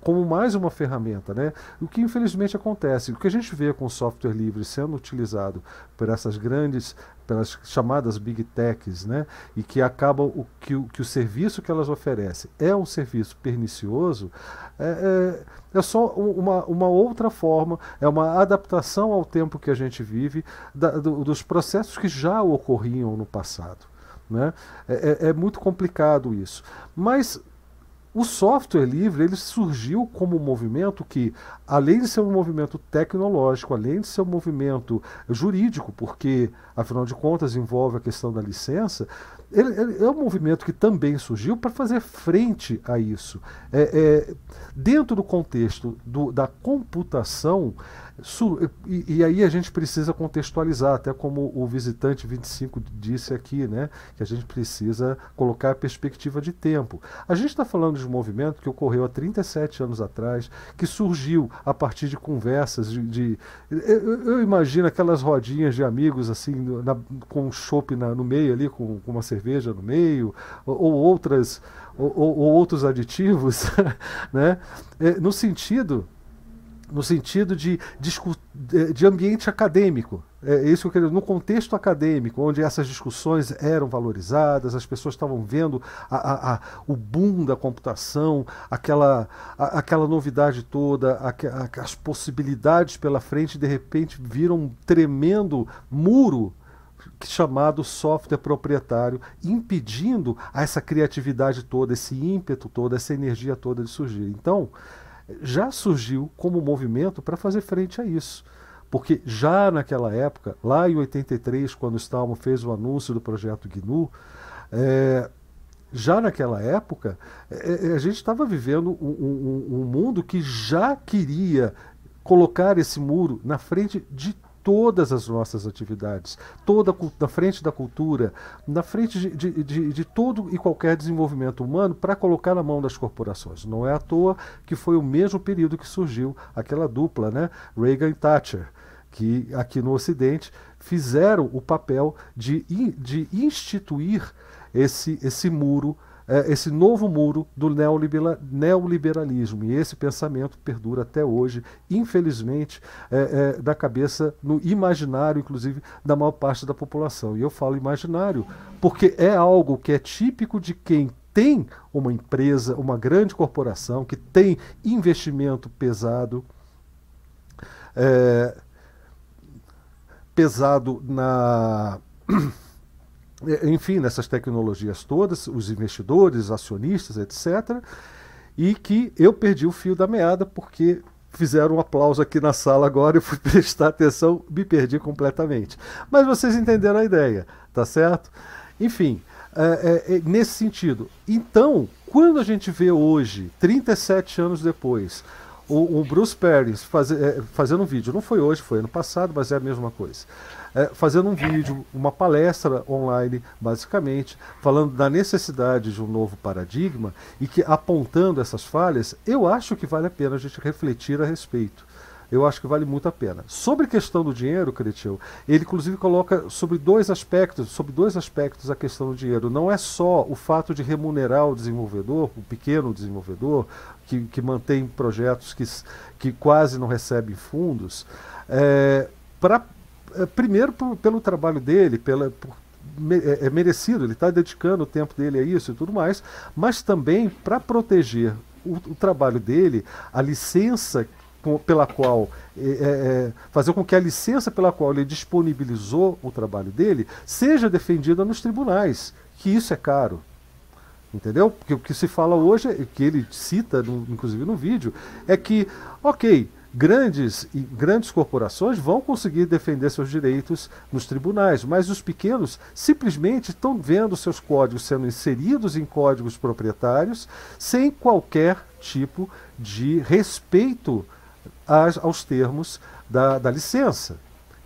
como mais uma ferramenta. Né? O que infelizmente acontece, o que a gente vê com o software livre sendo utilizado por essas grandes pelas chamadas big techs, né, e que acabam o que, o que o serviço que elas oferecem é um serviço pernicioso, é, é, é, só uma, uma outra forma, é uma adaptação ao tempo que a gente vive da, do, dos processos que já ocorriam no passado. Né? É, é, é muito complicado isso. Mas o software livre ele surgiu como um movimento que, além de ser um movimento tecnológico, além de ser um movimento jurídico, porque, afinal de contas, envolve a questão da licença, ele, ele é um movimento que também surgiu para fazer frente a isso. É, é, dentro do contexto do, da computação, e, aí a gente precisa contextualizar, até como o visitante 25 disse aqui, né, que a gente precisa colocar a perspectiva de tempo. A gente está falando de um movimento que ocorreu há 37 anos atrás, que surgiu a partir de conversas de. de eu, eu, imagino aquelas rodinhas de amigos assim, na, com um chopp no meio ali, com, com, uma cerveja no meio, ou, ou outras. Ou, ou, outros aditivos, [laughs] né? É, no sentido no sentido de, de ambiente acadêmico. É isso que eu quero, no contexto acadêmico, onde essas discussões eram valorizadas, as pessoas estavam vendo a, a, a, o boom da computação, aquela, aquela novidade toda, as possibilidades pela frente, de repente viram um tremendo muro chamado software proprietário, impedindo essa criatividade toda, esse ímpeto todo, essa energia toda de surgir. Então, já surgiu como movimento para fazer frente a isso. Porque já naquela época, lá em 83, quando o Stallman fez o anúncio do projeto GNU, é, já naquela época, é a gente estava vivendo um, um, um mundo que já queria colocar esse muro na frente de todas as nossas atividades, toda na frente da cultura, na frente de, de, de, de todo e qualquer desenvolvimento humano para colocar na mão das corporações. Não é à toa que foi o mesmo período que surgiu aquela dupla, né, Reagan e Thatcher, que aqui no Ocidente fizeram o papel de, de instituir esse, esse muro esse novo muro do neoliberalismo. E esse pensamento perdura até hoje, infelizmente, é, é, na cabeça, no imaginário, inclusive, da maior parte da população. E eu falo imaginário porque é algo que é típico de quem tem uma empresa, uma grande corporação, que tem investimento pesado. É, pesado na é, [clears throat] enfim, nessas tecnologias todas, os investidores, acionistas, etc. e que eu perdi o fio da meada porque fizeram um aplauso aqui na sala agora, eu fui [laughs] prestar atenção, me perdi completamente. Mas vocês entenderam a ideia, tá certo? Enfim, é, é, é, nesse sentido. Então, quando a gente vê hoje, 37 anos depois, o, o Bruce Perry faz, é, fazendo um vídeo, não foi hoje, foi ano passado, mas é a mesma coisa é, fazendo um vídeo, uma palestra online, basicamente, falando da necessidade de um novo paradigma e que apontando essas falhas, eu acho que vale a pena a gente refletir a respeito. Eu acho que vale muito a pena. Sobre a questão do dinheiro, Cretil, ele inclusive coloca sobre dois aspectos, sobre dois aspectos a questão do dinheiro. Não é só o fato de remunerar o desenvolvedor, o pequeno desenvolvedor, que, que mantém projetos que, que quase não recebem fundos, é, para primeiro por, pelo trabalho dele, pela, por, é, é merecido, ele está dedicando o tempo dele a isso e tudo mais, mas também para proteger o, o, trabalho dele, a licença com, pela qual é, é, fazer com que a licença pela qual ele disponibilizou o trabalho dele seja defendida nos tribunais, que isso é caro. Entendeu? Porque o que se fala hoje, que ele cita, no, inclusive no vídeo, é que, ok, grandes e grandes corporações vão conseguir defender seus direitos nos tribunais, mas os pequenos simplesmente estão vendo seus códigos sendo inseridos em códigos proprietários sem qualquer tipo de respeito às, aos termos da, da licença.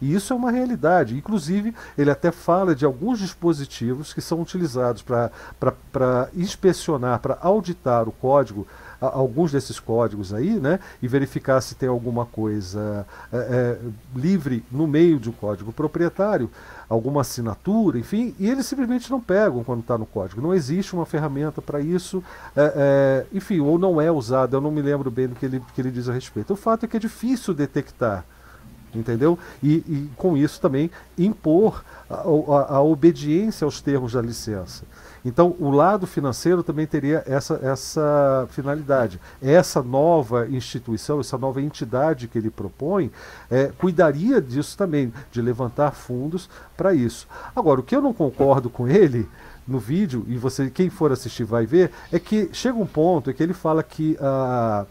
E isso é uma realidade. Inclusive, ele até fala de alguns dispositivos que são utilizados para inspecionar, para auditar o código alguns desses códigos aí, né, e verificar se tem alguma coisa é, é, livre no meio de um código proprietário, alguma assinatura, enfim, e eles simplesmente não pegam quando está no código. Não existe uma ferramenta para isso, é, é, enfim, ou não é usada, eu não me lembro bem do que ele, que ele diz a respeito. O fato é que é difícil detectar entendeu? E, e, com isso também impor a, a, a, obediência aos termos da licença. Então, o lado financeiro também teria essa, essa finalidade. Essa nova instituição, essa nova entidade que ele propõe, é, cuidaria disso também, de levantar fundos para isso. Agora, o que eu não concordo com ele no vídeo, e você quem for assistir vai ver, é que chega um ponto em que ele fala que, ah,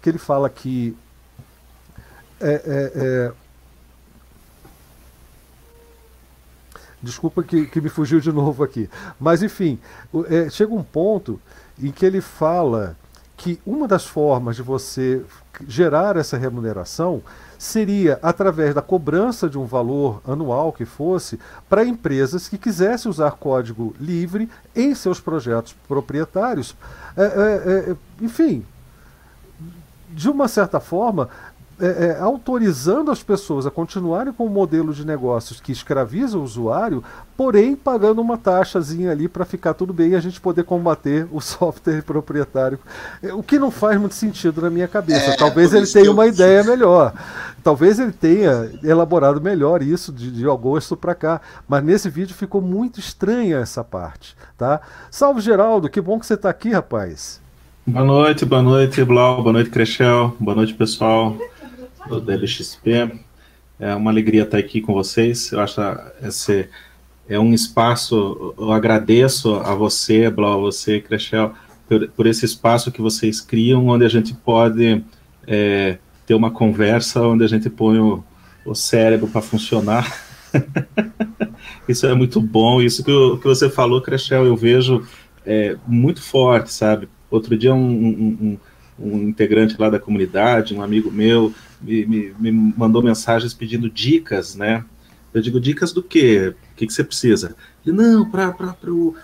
que ele fala que é, é, Desculpa que, que me fugiu de novo aqui. Mas, enfim, é, chega um ponto em que ele fala que uma das formas de você gerar essa remuneração seria através da cobrança de um valor anual que fosse para empresas que quisessem usar código livre em seus projetos proprietários. É, é, é, enfim, de uma certa forma, é, é, autorizando as pessoas a continuarem com o um modelo de negócios que escraviza o usuário, porém pagando uma taxazinha ali para ficar tudo bem e a gente poder combater o [laughs] software proprietário. É, o que não faz muito sentido na minha cabeça. É, Talvez ele tenha uma ideia melhor. Talvez ele tenha elaborado melhor isso de, de agosto para cá. Mas nesse vídeo ficou muito estranha essa parte. Tá? Salve Geraldo, que bom que você está aqui, rapaz. Boa noite, boa noite, Blau, boa noite, Crechel, boa noite, pessoal do DLXP. É uma alegria estar aqui com vocês. Eu acho esse é um espaço, eu agradeço a você, Blau, você, Crechel, por, por, esse espaço que vocês criam, onde a gente pode é, ter uma conversa, onde a gente põe o, o cérebro para funcionar. [laughs] isso é muito bom. Isso que, eu, que você falou, Crechel, eu vejo é, muito forte, sabe? Outro dia um, um, um, um integrante lá da comunidade, um amigo meu, me, me, me mandou mensagens pedindo dicas, né? Eu digo, dicas do quê? O que, que você precisa? Ele, não, para eu,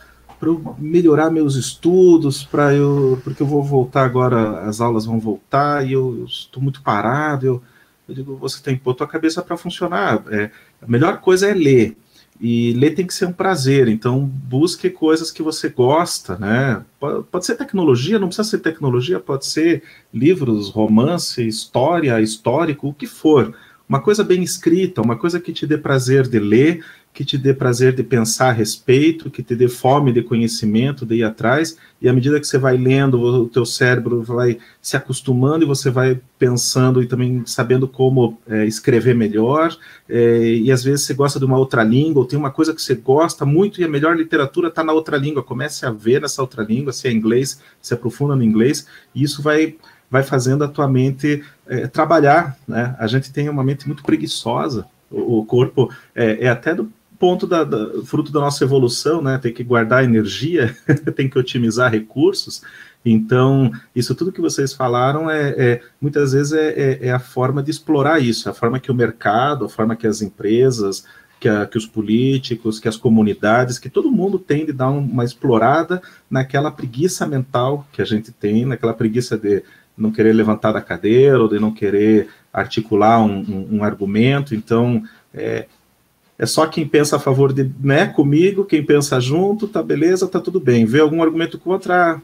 eu melhorar meus estudos, para eu, porque eu vou voltar agora, as aulas vão voltar e eu, estou muito parado. Eu, eu digo, você tem que pôr tua cabeça para funcionar. É, a melhor coisa é ler. E ler tem que ser um prazer, então busque coisas que você gosta, né? Pode, ser tecnologia, não precisa ser tecnologia, pode ser livros, romance, história, histórico, o que for. uma coisa bem escrita, uma coisa que te dê prazer de ler, que te dê prazer de pensar a respeito, que te dê fome de conhecimento, de ir atrás, e à medida que você vai lendo, o teu cérebro vai se acostumando e você vai pensando e também sabendo como é, escrever melhor, é, e às vezes você gosta de uma outra língua, ou tem uma coisa que você gosta muito e a melhor literatura está na outra língua, comece a ver nessa outra língua, se é inglês, se aprofunda no inglês, e isso vai vai fazendo a tua mente é, trabalhar, né? A gente tem uma mente muito preguiçosa, o, o corpo é, é, até do ponto da, da, fruto da nossa evolução, né? Tem que guardar energia, [laughs] tem que otimizar recursos. Então, isso tudo que vocês falaram é, é muitas vezes é, é, é, a forma de explorar isso, a forma que o mercado, a forma que as empresas, que, a, que os políticos, que as comunidades, que todo mundo tem de dar uma explorada naquela preguiça mental que a gente tem, naquela preguiça de não querer levantar da cadeira ou de não querer articular um, um, um argumento. Então, é, é só quem pensa a favor de, né, comigo, quem pensa junto, tá beleza, tá tudo bem. Vê algum argumento contra,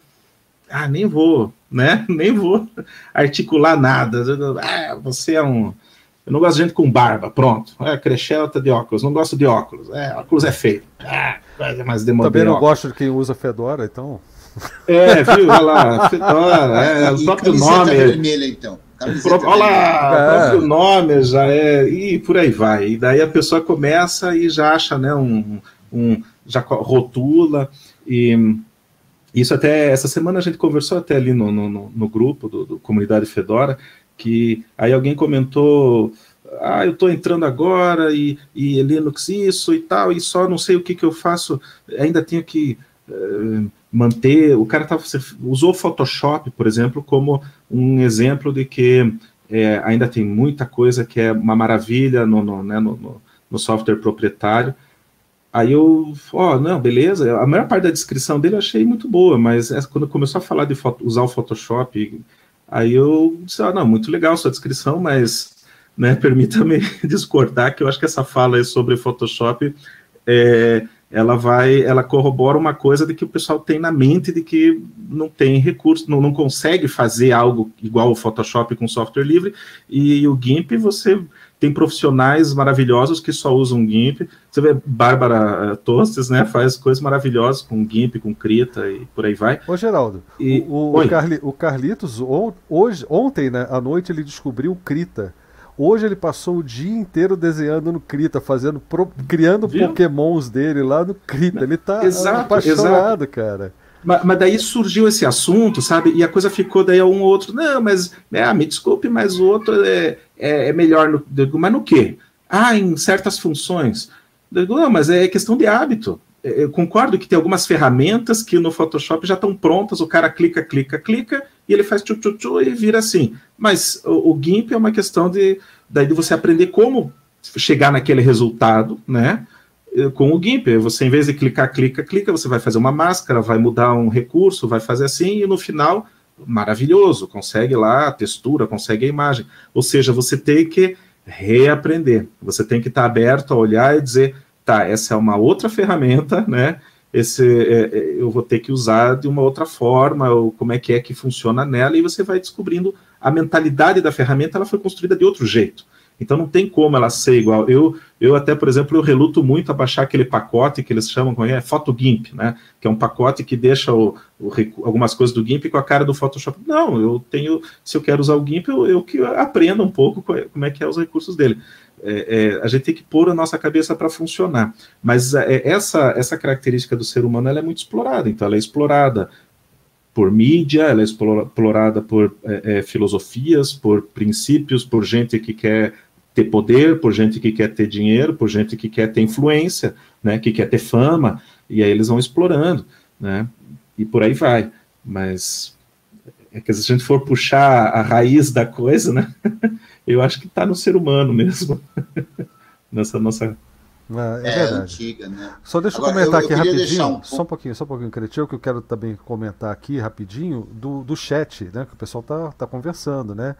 ah, nem vou, né, [laughs] nem vou articular nada. Ah, você é um, eu não gosto de gente com barba, pronto. É, Crechel tá de óculos, não gosto de óculos. É, óculos é feio. Ah, mais Também não óculos. gosto de quem usa fedora, então... É, viu? Olha lá, fedora, é, o próprio nome... vermelha, então. Olha lá, o próprio é. nome já é. E por aí vai. E daí a pessoa começa e já acha, né, um, um já rotula. E isso até essa semana a gente conversou até ali no, no, no grupo do, do, Comunidade Fedora, que aí alguém comentou. Ah, eu estou entrando agora e, e Linux isso e tal, e só não sei o que, que eu faço, ainda tenho que uh, manter. O cara tava, usou o Photoshop, por exemplo, como um exemplo de que é, ainda tem muita coisa que é uma maravilha no, no, né, no, no software proprietário. Aí eu, ó, oh, não, beleza. A maior parte da descrição dele eu achei muito boa, mas é, quando começou a falar de foto, usar o Photoshop, aí eu disse, ah, não, muito legal sua descrição, mas né, [laughs] permita-me [laughs] discordar que eu acho que essa fala sobre Photoshop é, ela vai, ela corrobora uma coisa de que o pessoal tem na mente de que não tem recurso, não, não consegue fazer algo igual o Photoshop com software livre, e o GIMP você tem profissionais maravilhosos que só usam GIMP. Você vê Bárbara eh, Tostes, né, faz coisas maravilhosas com GIMP, com Krita e por aí vai. Ô Geraldo, e, o, o, Carli, o Carlitos, hoje, ontem né, à noite ele descobriu Krita. Hoje ele passou o dia inteiro desenhando no Krita, fazendo, pro, criando Viu? pokémons dele lá no Krita. Ele tá exato, apaixonado, exato. cara. Mas, mas, daí surgiu esse assunto, sabe? E a coisa ficou daí a um ou outro. Não, mas é, me desculpe, mas o outro é, é, é melhor. No, mas no quê? Ah, em certas funções. Não, mas é questão de hábito. Eu concordo que tem algumas ferramentas que no Photoshop já estão prontas, o cara clica, clica, clica, e ele faz tchu, tchu, e vira assim. Mas o, o GIMP é uma questão de, daí de você aprender como chegar naquele resultado, né? Com o GIMP, você em vez de clicar, clica, clica, você vai fazer uma máscara, vai mudar um recurso, vai fazer assim, e no final, maravilhoso, consegue lá a textura, consegue a imagem. Ou seja, você tem que reaprender, você tem que estar aberto a olhar e dizer, tá, essa é uma outra ferramenta, né? Esse, é, é, eu vou ter que usar de uma outra forma, ou como é que é que funciona nela, e você vai descobrindo a mentalidade da ferramenta, ela foi construída de outro jeito. Então não tem como ela ser igual. Eu, eu até, por exemplo, eu reluto muito a baixar aquele pacote que eles chamam, é, PhotoGimp, né? Que é um pacote que deixa o, o, algumas coisas do GIMP com a cara do Photoshop. Não, eu tenho, se eu quero usar o GIMP, eu, eu que aprenda um pouco como é que é os recursos dele é, é, a gente tem que pôr a nossa cabeça para funcionar. Mas é, essa, essa característica do ser humano ela é muito explorada, então ela é explorada por mídia, ela é explorada por é, é, filosofias, por princípios, por gente que quer ter poder, por gente que quer ter dinheiro, por gente que quer ter influência, né, que quer ter fama, e aí eles vão explorando, né, e por aí vai. Mas é que se a gente for puxar a raiz da coisa, né, [laughs] eu acho que está no ser humano mesmo. [laughs] Nessa nossa. É, é, é antiga, né? Só deixa eu Agora, comentar eu, eu aqui rapidinho, um... só um pouquinho, só um pouquinho, Cretil, que eu quero também comentar aqui rapidinho do, do chat, né? Que o pessoal tá, tá conversando, né?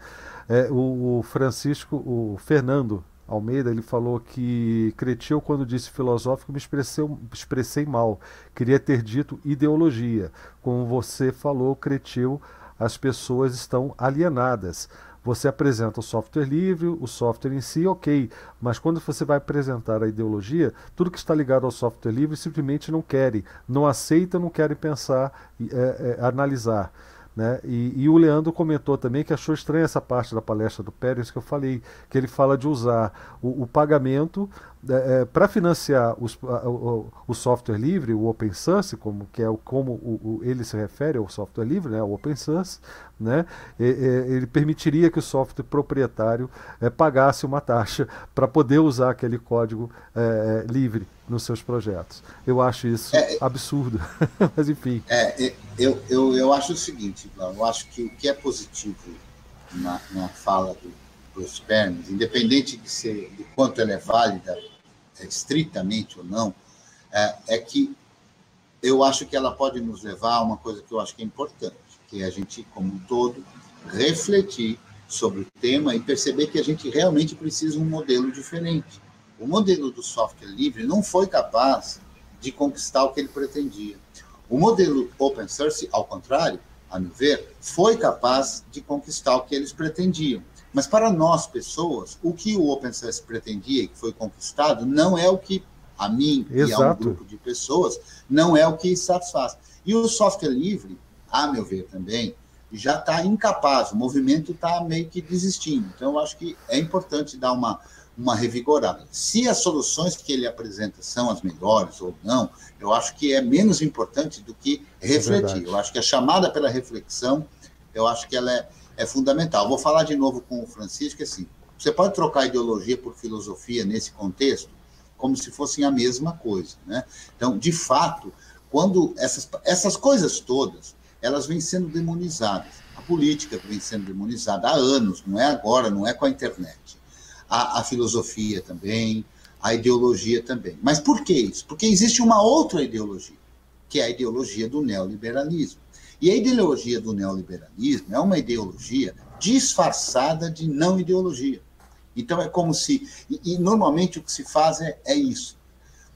É, o, o Francisco, o Fernando Almeida, ele falou que Cretil, quando disse filosófico, me expressei, expressei mal. Queria ter dito ideologia. Como você falou, Cretil, as pessoas estão alienadas. Você apresenta o software livre, o software em si, ok, mas quando você vai apresentar a ideologia, tudo que está ligado ao software livre simplesmente não querem, não aceitam, não querem pensar, é, é, analisar. Né? E, e, o Leandro comentou também que achou estranha essa parte da palestra do Pérez que eu falei, que ele fala de usar o, o pagamento é, é, para financiar os, o, o, software livre, o open source, como, que é o, como o, ele se refere ao software livre, né, o open source, né, e, e, ele permitiria que o software proprietário é, pagasse uma taxa para poder usar aquele código é, é, livre nos seus projetos. Eu acho isso é, absurdo, [laughs] mas enfim. É, eu, eu, eu acho o seguinte, eu acho que o que é positivo na, na fala do, dos Pernes, independente de, ser, de quanto ela é válida, é, estritamente ou não, é, é que eu acho que ela pode nos levar a uma coisa que eu acho que é importante, que é a gente, como um todo, refletir sobre o tema e perceber que a gente realmente precisa de um modelo diferente o modelo do software livre não foi capaz de conquistar o que ele pretendia. O modelo open source, ao contrário, a meu ver, foi capaz de conquistar o que eles pretendiam. Mas para nós, pessoas, o que o open source pretendia e que foi conquistado não é o que a mim Exato. e a um grupo de pessoas não é o que satisfaz. E o software livre, a meu ver também, já está incapaz, o movimento está meio que desistindo. Então, eu acho que é importante dar uma uma revigorada. Se as soluções que ele apresenta são as melhores ou não, eu acho que é menos importante do que refletir. É eu acho que a chamada pela reflexão, eu acho que ela é, é fundamental. Vou falar de novo com o Francisco, assim, você pode trocar ideologia por filosofia nesse contexto, como se fossem a mesma coisa. Né? Então, de fato, quando essas, essas coisas todas, elas vêm sendo demonizadas. A política vem sendo demonizada há anos, não é agora, não é com a internet a, a filosofia também, a ideologia também. Mas por que isso? Porque existe uma outra ideologia, que é a ideologia do neoliberalismo. E a ideologia do neoliberalismo é uma ideologia disfarçada de não ideologia. Então é como se. E, e normalmente o que se faz é, é, isso.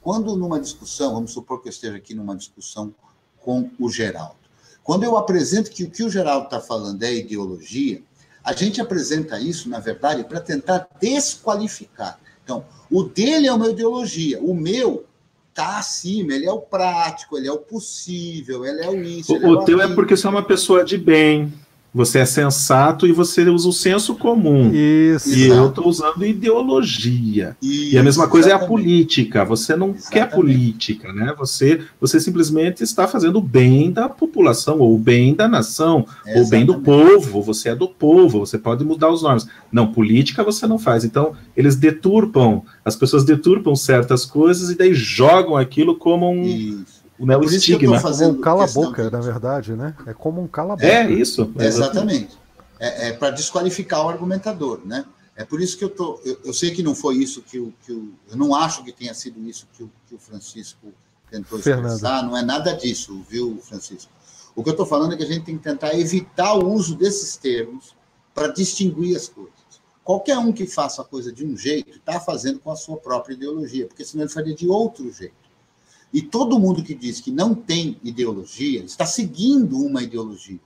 Quando numa discussão, vamos supor que eu esteja aqui numa discussão com o Geraldo. Quando eu apresento que o que o Geraldo está falando é ideologia, a gente apresenta isso, na verdade, para tentar desqualificar. Então, o dele é uma ideologia, o meu está acima, ele é o prático, ele é o possível, ele é o isso. O, o é teu é porque você é uma pessoa de bem. Você é sensato e você usa o senso comum. Isso. E eu estou usando ideologia. Isso, e a mesma coisa exatamente. é a política. Você não exatamente. quer política, né? Você, você simplesmente está fazendo o bem da população, ou o bem da nação, exatamente. ou o bem do povo. Você é do povo, você pode mudar os normas. Não, política você não faz. Então, eles deturpam, as pessoas deturpam certas coisas e daí jogam aquilo como um. Isso né, o estigma. Fazendo um cala-boca, na verdade, né? É como um cala-boca. É isso. Exatamente. É, é para desqualificar o argumentador, né? É por isso que eu tô. Eu, eu, sei que não foi isso que o, que o. Eu não acho que tenha sido isso que o, que o Francisco tentou Fernando. expressar. Não é nada disso, viu, Francisco? O que eu estou falando é que a gente tem que tentar evitar o uso desses termos para distinguir as coisas. Qualquer um que faça a coisa de um jeito está fazendo com a sua própria ideologia, porque senão ele faria de outro jeito. E todo mundo que diz que não tem ideologia está seguindo uma ideologia.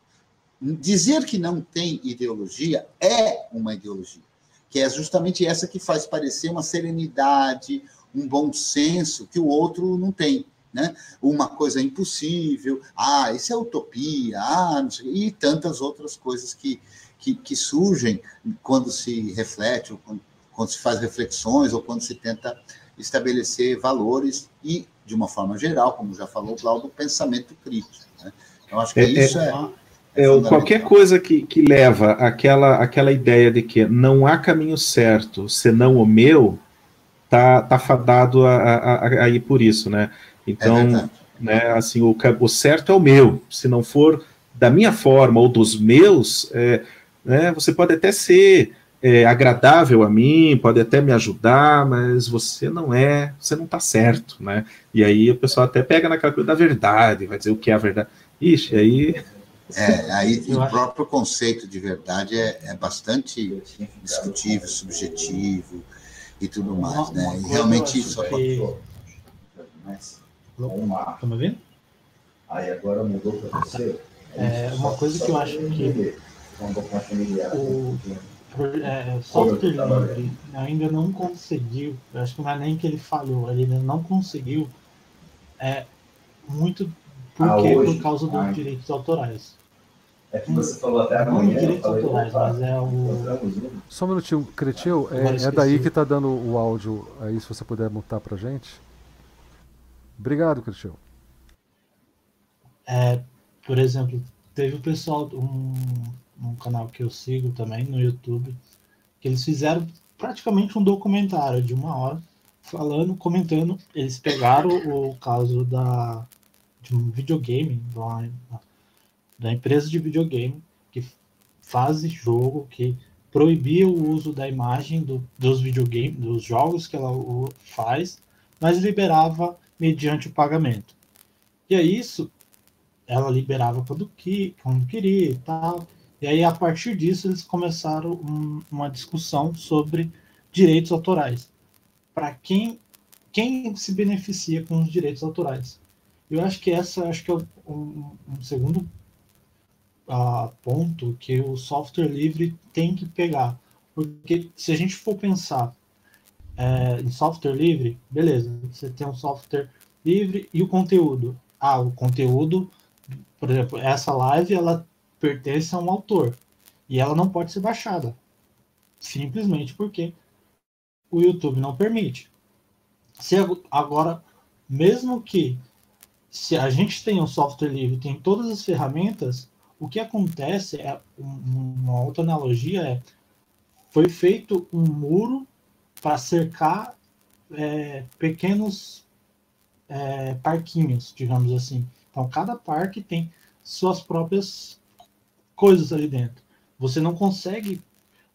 Dizer que não tem ideologia é uma ideologia, que é justamente essa que faz parecer uma serenidade, um bom senso que o outro não tem. Né? Uma coisa impossível, ah, isso é utopia, ah, e tantas outras coisas que, que, que surgem quando se reflete, ou quando, quando se faz reflexões, ou quando se tenta estabelecer valores e de uma forma geral, como já falou o Claudio, pensamento crítico. Né? Então, acho que é, isso é. é, é qualquer coisa que, que leva aquela, aquela ideia de que não há caminho certo senão o meu, tá, tá fadado a, a, a ir por isso, né? Então, é né, assim, o, o certo é o meu. Se não for da minha forma ou dos meus, é, né, você pode até ser é, agradável a mim, pode até me ajudar, mas você não é, você não está certo, né? E aí o pessoal até pega naquela coisa da verdade, vai dizer o que é a verdade. Ixi, aí. É, aí o próprio conceito de verdade é, é bastante discutível, subjetivo e tudo mais, né? E realmente isso. Que... Estão me ouvindo? Aí agora mudou para você. É, uma coisa que eu acho que o, é, software livre ainda não conseguiu, acho que não é nem que ele falhou, ele ainda não conseguiu, é muito porque ah, por causa dos direitos autorais. É que você falou até amanhã. Não direitos autorais, mas é o. Só um minutinho, Cretil, é, é daí que está dando o áudio aí, se você puder mutar pra gente. Obrigado, Cretil. É, por exemplo, teve o pessoal, um, um canal que eu sigo também no YouTube, que eles fizeram praticamente um documentário de uma hora, falando, comentando. Eles pegaram o caso da, de um videogame, da, da empresa de videogame, que faz jogo, que proibia o uso da imagem do, dos videogames, dos jogos que ela faz, mas liberava mediante o pagamento. E é isso ela liberava quando, que, quando queria e tal. E aí, a partir disso, eles começaram um, uma discussão sobre direitos autorais. Para quem, quem se beneficia com os direitos autorais. Eu acho que essa acho que é um, um segundo uh, ponto que o software livre tem que pegar. Porque se a gente for pensar é, em software livre, beleza, você tem um software livre e o conteúdo. Ah, o conteúdo por exemplo, essa live ela pertence a um autor e ela não pode ser baixada, simplesmente porque o YouTube não permite. Se agora, mesmo que se a gente tem um software livre, tem todas as ferramentas, o que acontece é uma outra analogia é foi feito um muro para cercar é, pequenos é, parquinhos, digamos assim. Então, cada parque tem suas próprias coisas ali dentro. Você não consegue,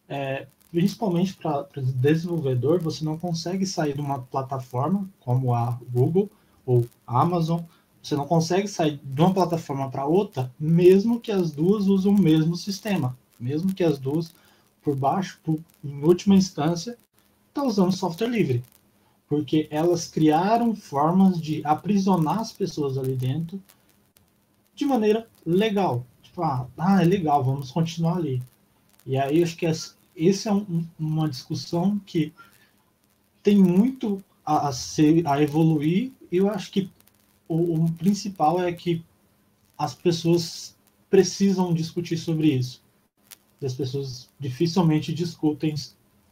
é, principalmente para desenvolvedor, você não consegue sair de uma plataforma como a Google ou Amazon. Você não consegue sair de uma plataforma para outra, mesmo que as duas usem o mesmo sistema, mesmo que as duas, por baixo, por, em última instância, estão tá usando software livre porque elas criaram formas de aprisionar as pessoas ali dentro de maneira legal. Tipo, ah, ah é legal, vamos continuar ali. E aí acho que essa é um, uma discussão que tem muito a, a, ser, a evoluir, e eu acho que o, o principal é que as pessoas precisam discutir sobre isso. E as pessoas dificilmente discutem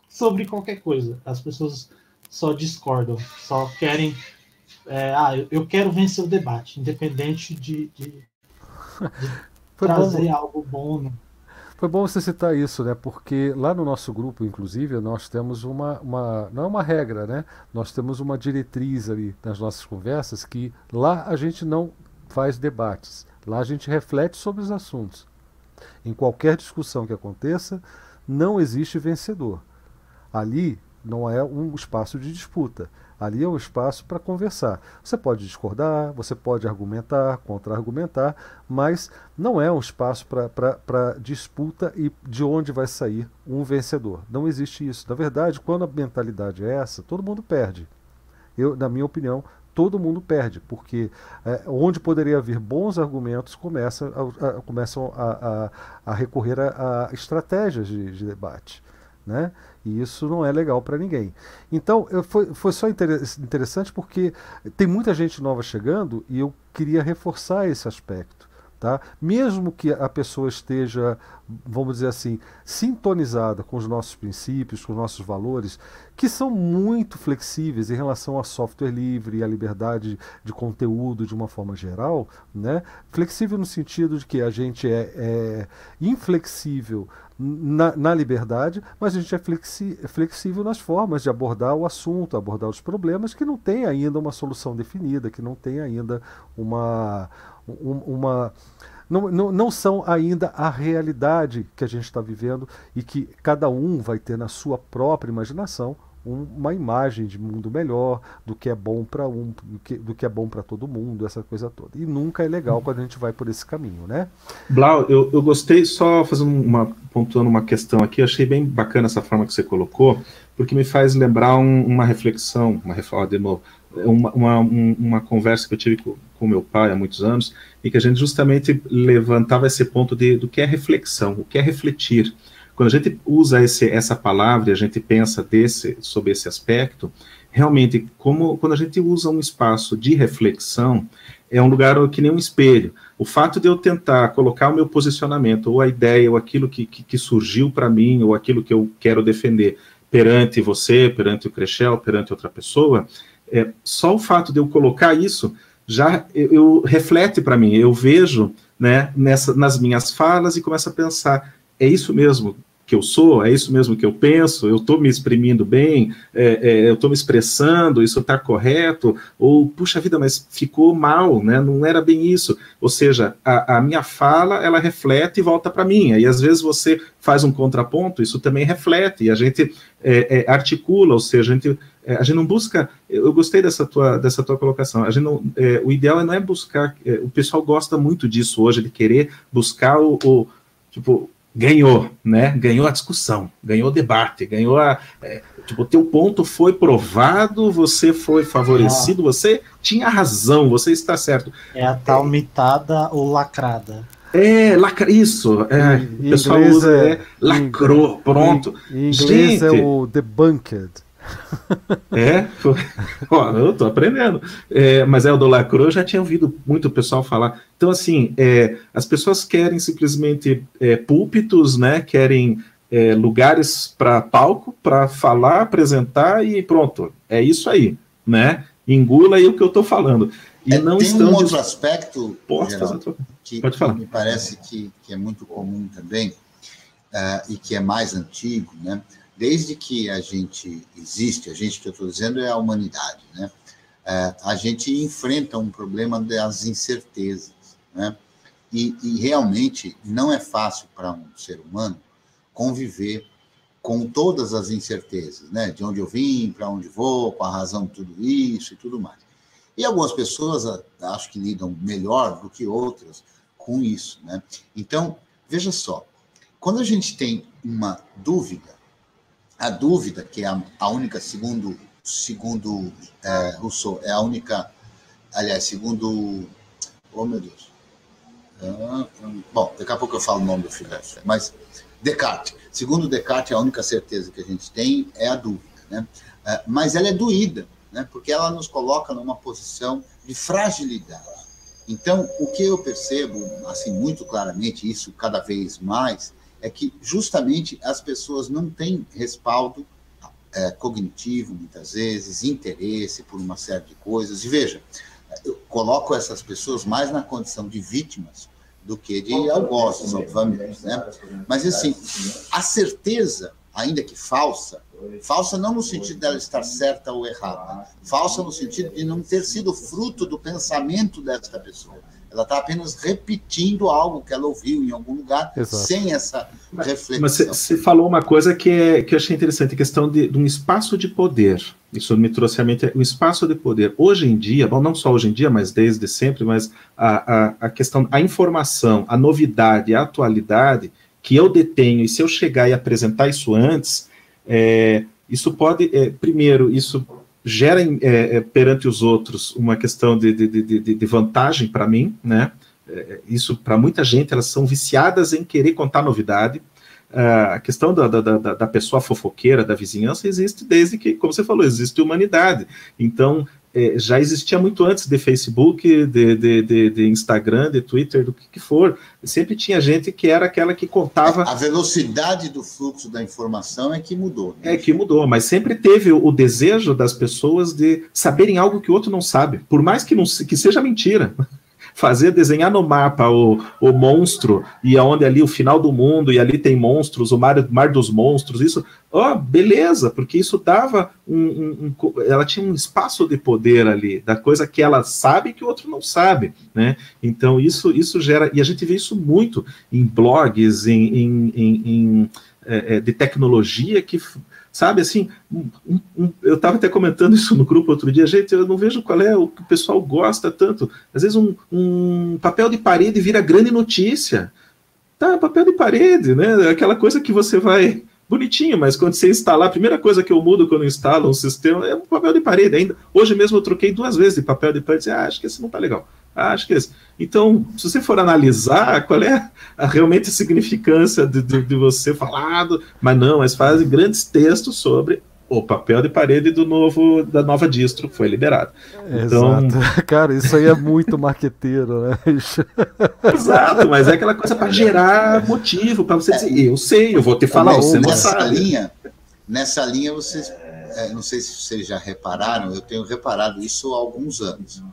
sobre qualquer coisa. As pessoas só discordam, só querem. É, ah, eu quero vencer o debate, independente de, de, de [laughs] trazer bom. algo bom. Né? Foi bom você citar isso, né? Porque lá no nosso grupo, inclusive, nós temos uma, uma. Não é uma regra, né? Nós temos uma diretriz ali nas nossas conversas que lá a gente não faz debates. Lá a gente reflete sobre os assuntos. Em qualquer discussão que aconteça, não existe vencedor. Ali não é um espaço de disputa. Ali é um espaço para conversar. Você pode discordar, você pode argumentar, contra-argumentar, mas não é um espaço para disputa e de onde vai sair um vencedor. Não existe isso. Na verdade, quando a mentalidade é essa, todo mundo perde. Eu, na minha opinião, todo mundo perde, porque é, onde poderia haver bons argumentos começa a, a, começam a, a recorrer a, estratégias de, de debate. Né? E isso não é legal para ninguém. Então, eu, foi, foi só interessante porque tem muita gente nova chegando e eu queria reforçar esse aspecto. Tá? Mesmo que a pessoa esteja, vamos dizer assim, sintonizada com os nossos princípios, com os nossos valores, que são muito flexíveis em relação a software livre e a liberdade de conteúdo de uma forma geral, né? flexível no sentido de que a gente é, é inflexível na, na, liberdade, mas a gente é flexi, flexível nas formas de abordar o assunto, abordar os problemas que não tem ainda uma solução definida, que não tem ainda uma uma não, não, não são ainda a realidade que a gente está vivendo e que cada um vai ter na sua própria imaginação uma imagem de mundo melhor, do que é bom para um, do que, do que é bom para todo mundo, essa coisa toda. E nunca é legal quando a gente vai por esse caminho, né? Blau, eu, eu gostei, só fazendo uma, pontuando uma questão aqui, achei bem bacana essa forma que você colocou, porque me faz lembrar um, uma reflexão, uma reflexão de novo, uma, uma, uma conversa que eu tive com, com meu pai há muitos anos, e que a gente justamente levantava esse ponto de, do que é reflexão, o que é refletir. quando a gente usa esse, essa palavra e a gente pensa desse, sobre esse aspecto, realmente, como quando a gente usa um espaço de reflexão, é um lugar que nem um espelho. O fato de eu tentar colocar o meu posicionamento, ou a ideia, ou aquilo que, que, que surgiu para mim, ou aquilo que eu quero defender perante você, perante o Crechel, perante outra pessoa, é, só o fato de eu colocar isso já eu, eu reflete para mim, eu vejo né, nessa, nas minhas falas e começo a pensar, é isso mesmo que eu sou, é isso mesmo que eu penso, eu estou me exprimindo bem, é, é, eu estou me expressando, isso está correto, ou, puxa vida, mas ficou mal, né? não era bem isso. Ou seja, a, a minha fala, ela reflete e volta para mim, e às vezes você faz um contraponto, isso também reflete, e a gente é, é articula, ou seja, a gente é, a gente não busca. Eu gostei dessa tua, dessa tua colocação. A gente não, é, o ideal não é buscar. É, o pessoal gosta muito disso hoje, de querer buscar o, o, tipo ganhou, né? Ganhou a discussão, ganhou o debate, ganhou a. É, tipo, o teu ponto foi provado, você foi favorecido, ah. você tinha razão, você está certo. É a tal mitada ou lacrada. É, lacra, isso. É, o pessoal usa, é, é lacrou, pronto. Em, em inglês é Gente, é o debunked. É, ó, [laughs] eu tô aprendendo. É, mas é o do Lacro, eu já tinha ouvido muito pessoal falar. Então, assim, é, as pessoas querem simplesmente é, púlpitos, né? Querem é, lugares para palco, para falar, apresentar e pronto. É isso aí, né? Engula aí o que eu tô falando. E é, não tem um outro aspecto Geraldo, que, Pode falar. que me parece que, que, é muito comum também uh, e que é mais antigo, né? Desde que a gente existe, a gente que eu estou dizendo é a humanidade, né? É, a gente enfrenta um problema das incertezas, né? E, e realmente não é fácil para um ser humano conviver com todas as incertezas, né? De onde eu vim, para onde vou, com a razão de tudo isso e tudo mais. E algumas pessoas acho que lidam melhor do que outras com isso, né? Então, veja só, quando a gente tem uma dúvida, a dúvida, que é a, a única, segundo, segundo é, Rousseau, é a única, aliás, segundo, oh meu Deus, ah, bom, daqui a pouco eu falo o nome do filósofo, mas Descartes, segundo Descartes, a única certeza que a gente tem é a dúvida, né? É, mas ela é doída, né? porque ela nos coloca numa posição de fragilidade. Então, o que eu percebo, assim, muito claramente, isso cada vez mais, é que justamente as pessoas não têm respaldo é, cognitivo, muitas vezes, interesse por uma série de coisas. E veja, eu coloco essas pessoas mais na condição de vítimas do que de algozes, obviamente. Né? Mas, assim, a certeza, ainda que falsa, falsa não no sentido dela estar certa ou errada, falsa no sentido de não ter sido fruto do pensamento desta pessoa ela está apenas repetindo algo que ela ouviu em algum lugar, Exato. sem essa reflexão. Mas você falou uma coisa que, é, que eu achei interessante, a questão de, de, um espaço de poder. Isso me trouxe à mente um espaço de poder. Hoje em dia, bom, não só hoje em dia, mas desde sempre, mas a, a, a questão, a informação, a novidade, a atualidade que eu detenho, e se eu chegar e apresentar isso antes, é, isso pode, é, primeiro, isso gera é, é, perante os outros uma questão de, de, de, de vantagem para mim, né? É, isso para muita gente, elas são viciadas em querer contar novidade. Uh, a questão da, da, da, da, pessoa fofoqueira, da vizinhança, existe desde que, como você falou, existe humanidade. Então, é, já existia muito antes de Facebook, de, de, de, de, Instagram, de Twitter, do que, que for. Sempre tinha gente que era aquela que contava. A velocidade do fluxo da informação é que mudou. Né? É que mudou, mas sempre teve o, desejo das pessoas de saberem algo que o outro não sabe, por mais que, não, que seja mentira fazer desenhar no mapa o, o monstro e aonde ali o final do mundo e ali tem monstros, o mar, mar dos monstros, isso, ó, oh, beleza, porque isso dava um, um, um, ela tinha um espaço de poder ali, da coisa que ela sabe que o outro não sabe, né? Então isso isso gera e a gente vê isso muito em blogs, em, em, em, em é, é de tecnologia que Sabe, assim, um, um, eu estava até comentando isso no grupo outro dia, gente, eu não vejo qual é o que o pessoal gosta tanto. Às vezes um, um papel de parede vira grande notícia. Tá, papel de parede, né? Aquela coisa que você vai bonitinho, mas quando você instalar, a primeira coisa que eu mudo quando instalo um sistema é o papel de parede. Ainda hoje mesmo eu troquei duas vezes de papel de parede, ah, acho que esse não tá legal. Acho que é isso. Então, se você for analisar qual é a, realmente a significância de, de, de você falado, mas não, eles fazem grandes textos sobre o papel de parede do novo da nova distro foi liberado. Então, Exato. [laughs] Cara, isso aí é muito marqueteiro, né? [laughs] Exato, mas é aquela coisa para gerar motivo para você dizer, eu sei, eu vou te falar, você não nessa sabe. linha, nessa linha vocês, é, não sei se vocês já repararam, eu tenho reparado isso há alguns anos.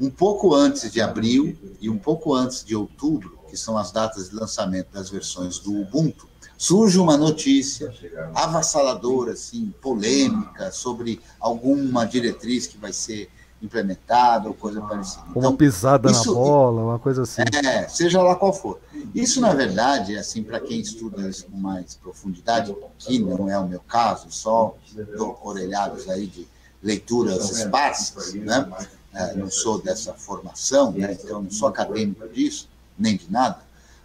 Um pouco antes de abril e um pouco antes de outubro, que são as datas de lançamento das versões do Ubuntu, surge uma notícia avassaladora, assim, polêmica, sobre alguma diretriz que vai ser implementada ou coisa parecida. Então, uma pisada isso, na bola, uma coisa assim. É, seja lá qual for. Isso, na verdade, assim, para quem estuda isso com mais profundidade, que não é o meu caso, só dou orelhadas aí de leituras esparsas, né? É, não sou dessa formação, né? então não sou acadêmico disso, nem de nada,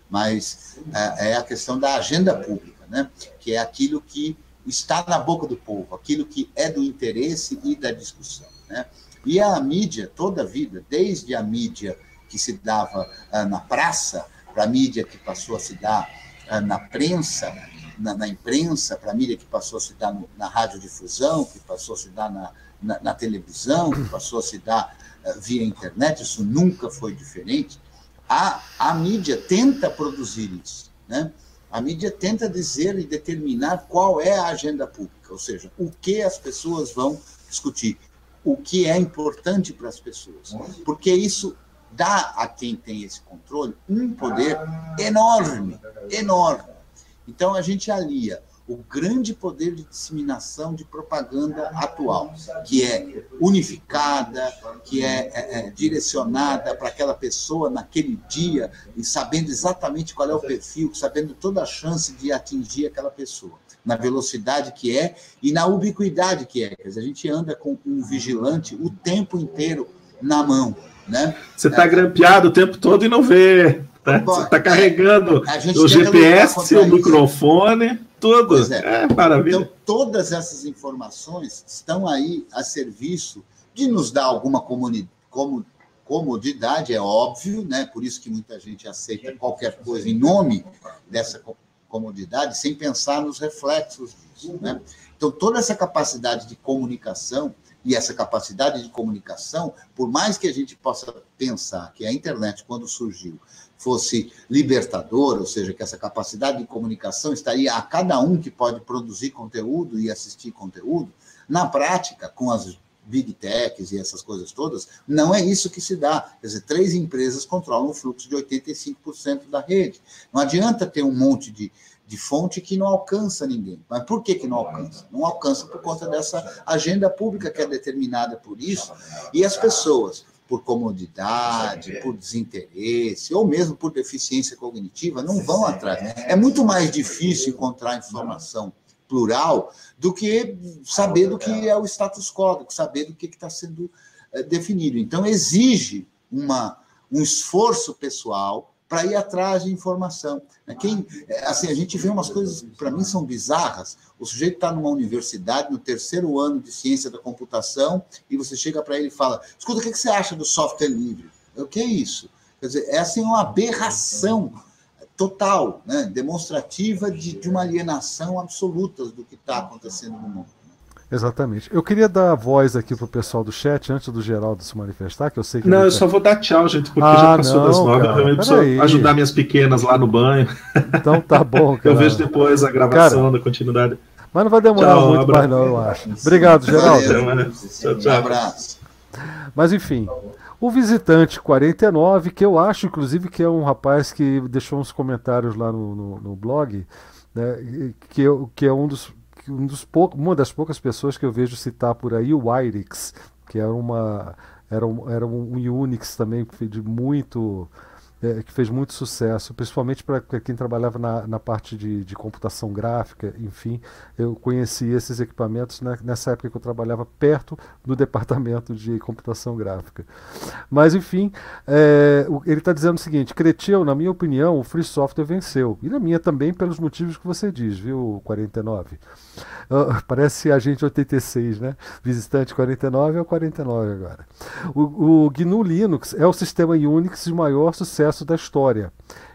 mas é, é a questão da agenda pública, né? que é aquilo que está na boca do povo, aquilo que é do interesse e da discussão. Né? E a mídia, toda a vida, desde a mídia que se dava ah, na praça, para a mídia que passou a se dar ah, na prensa, na, na imprensa, para a mídia que passou a se dar no, na radiodifusão, que passou a se dar na, na, na televisão, que passou a se dar uh, via internet, isso nunca foi diferente a, a mídia tenta produzir isso. Né? A mídia tenta dizer e determinar qual é a agenda pública, ou seja, o que as pessoas vão discutir, o que é importante para as pessoas. Porque isso dá a quem tem esse controle um poder enorme, enorme. Então a gente alia o grande poder de disseminação de propaganda atual, que é unificada, que é, é, é direcionada para aquela pessoa naquele dia e sabendo exatamente qual é o perfil, sabendo toda a chance de atingir aquela pessoa, na velocidade que é e na ubiquidade que é. Quer dizer, a gente anda com um vigilante o tempo inteiro na mão. Né? Você está é, grampeado o tempo todo e não vê. Tá? Você está carregando o GPS, o microfone tudo. É. é, maravilha. Então, todas essas informações estão aí a serviço de nos dar alguma comodidade, é óbvio, né? por isso que muita gente aceita qualquer coisa em nome dessa comodidade, sem pensar nos reflexos disso. Né? Então, toda essa capacidade de comunicação e essa capacidade de comunicação, por mais que a gente possa pensar que a internet, quando surgiu, fosse libertador, ou seja, que essa capacidade de comunicação estaria a cada um que pode produzir conteúdo e assistir conteúdo, na prática, com as big techs e essas coisas todas, não é isso que se dá. Quer dizer, três empresas controlam o fluxo de 85% da rede. Não adianta ter um monte de, de fonte que não alcança ninguém. Mas por que, que não alcança? Não alcança por conta dessa agenda pública que é determinada por isso. E as pessoas por comodidade, por desinteresse, ou mesmo por deficiência cognitiva, não vão atrás. É muito mais difícil encontrar informação plural do que saber do que é o status quo, saber do que está sendo eh, definido. Então, exige uma, um esforço pessoal para ir atrás de informação. Né? Quem, é, assim, a gente vê umas coisas que para mim são bizarras. O sujeito está numa universidade, no terceiro ano de ciência da computação, e você chega para ele e fala: escuta, o que você acha do software livre? O que é isso? Quer dizer, é assim uma aberração total, né? demonstrativa de, de uma alienação absoluta do que está acontecendo no mundo. Exatamente. Eu queria dar voz aqui pro pessoal do chat antes do Geraldo se manifestar, que eu sei que. Não, eu tá... só vou dar tchau, gente, porque ah, já passou não, das nove. Cara, eu preciso ajudar minhas pequenas lá no banho. Então tá bom, [laughs] cara. eu vejo depois a gravação cara, da continuidade. Mas não vai demorar tchau, muito um mais, não, eu acho. Obrigado, Geraldo. Valeu. Tchau, tchau. Um abraço. Mas enfim. O visitante 49, que eu acho, inclusive, que é um rapaz que deixou uns comentários lá no, no, no blog, né, que, que é um dos um dos poucos, uma das poucas pessoas que eu vejo citar por aí, o Irix, que era uma era um, era um Unix também de muito é, que fez muito sucesso, principalmente para quem trabalhava na, na parte de, de, computação gráfica, enfim. Eu conheci esses equipamentos né, nessa época que eu trabalhava perto do [laughs] departamento de computação gráfica. Mas, enfim, é, ele está dizendo o seguinte: Cretil, na minha opinião, o Free Software venceu. E na minha também, pelos motivos que você diz, viu, 49? Uh, [laughs] parece agente 86, né? Visitante 49 é o 49 agora. O, o GNU Linux é o sistema Unix de maior sucesso da história.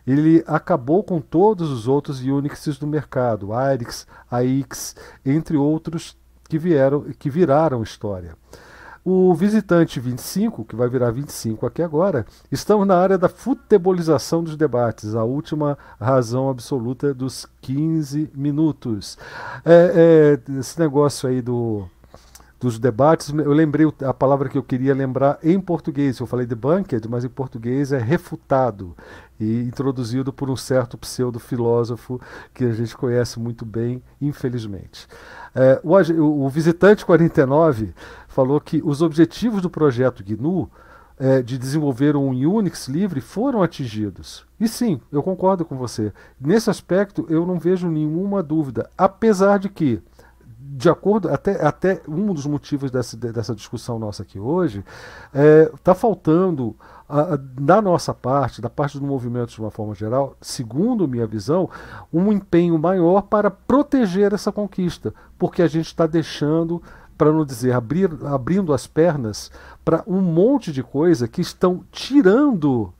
Ele acabou com todos os outros Unixes do mercado, Arix, AX, entre outros que vieram que viraram história. O visitante 25, que vai virar 25 aqui agora, estamos na área da futebolização dos debates, a última razão absoluta dos 15 minutos. É, é, esse negócio aí do, dos debates, eu lembrei a palavra que eu queria lembrar em português. Eu falei debunked, mas em português é refutado e introduzido por um certo pseudo-filósofo que a gente conhece muito bem, infelizmente. É, o, o, visitante 49 falou que os objetivos do projeto GNU é, de desenvolver um Unix livre foram atingidos. E sim, eu concordo com você. Nesse aspecto, eu não vejo nenhuma dúvida, apesar de que de acordo, até, até um dos motivos dessa, dessa discussão nossa aqui hoje, está é, tá faltando, a, a, da nossa parte, da parte do movimento de uma forma geral, segundo minha visão, um empenho maior para proteger essa conquista, porque a gente está deixando, para não dizer abrir, abrindo as pernas para um monte de coisa que estão tirando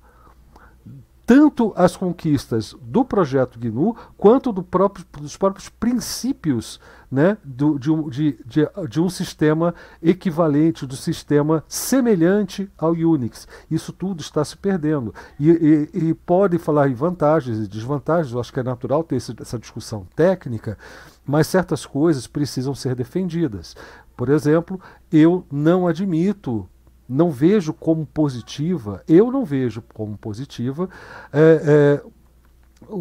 tanto as conquistas do projeto GNU quanto do próprio, dos próprios princípios né, do, de, um, de, de, de, um sistema equivalente, do sistema semelhante ao Unix. Isso tudo está se perdendo. E, e, e pode falar em vantagens e desvantagens, eu acho que é natural ter esse, essa discussão técnica, mas certas coisas precisam ser defendidas. Por exemplo, eu não admito não vejo como positiva, eu não vejo como positiva é, é, um,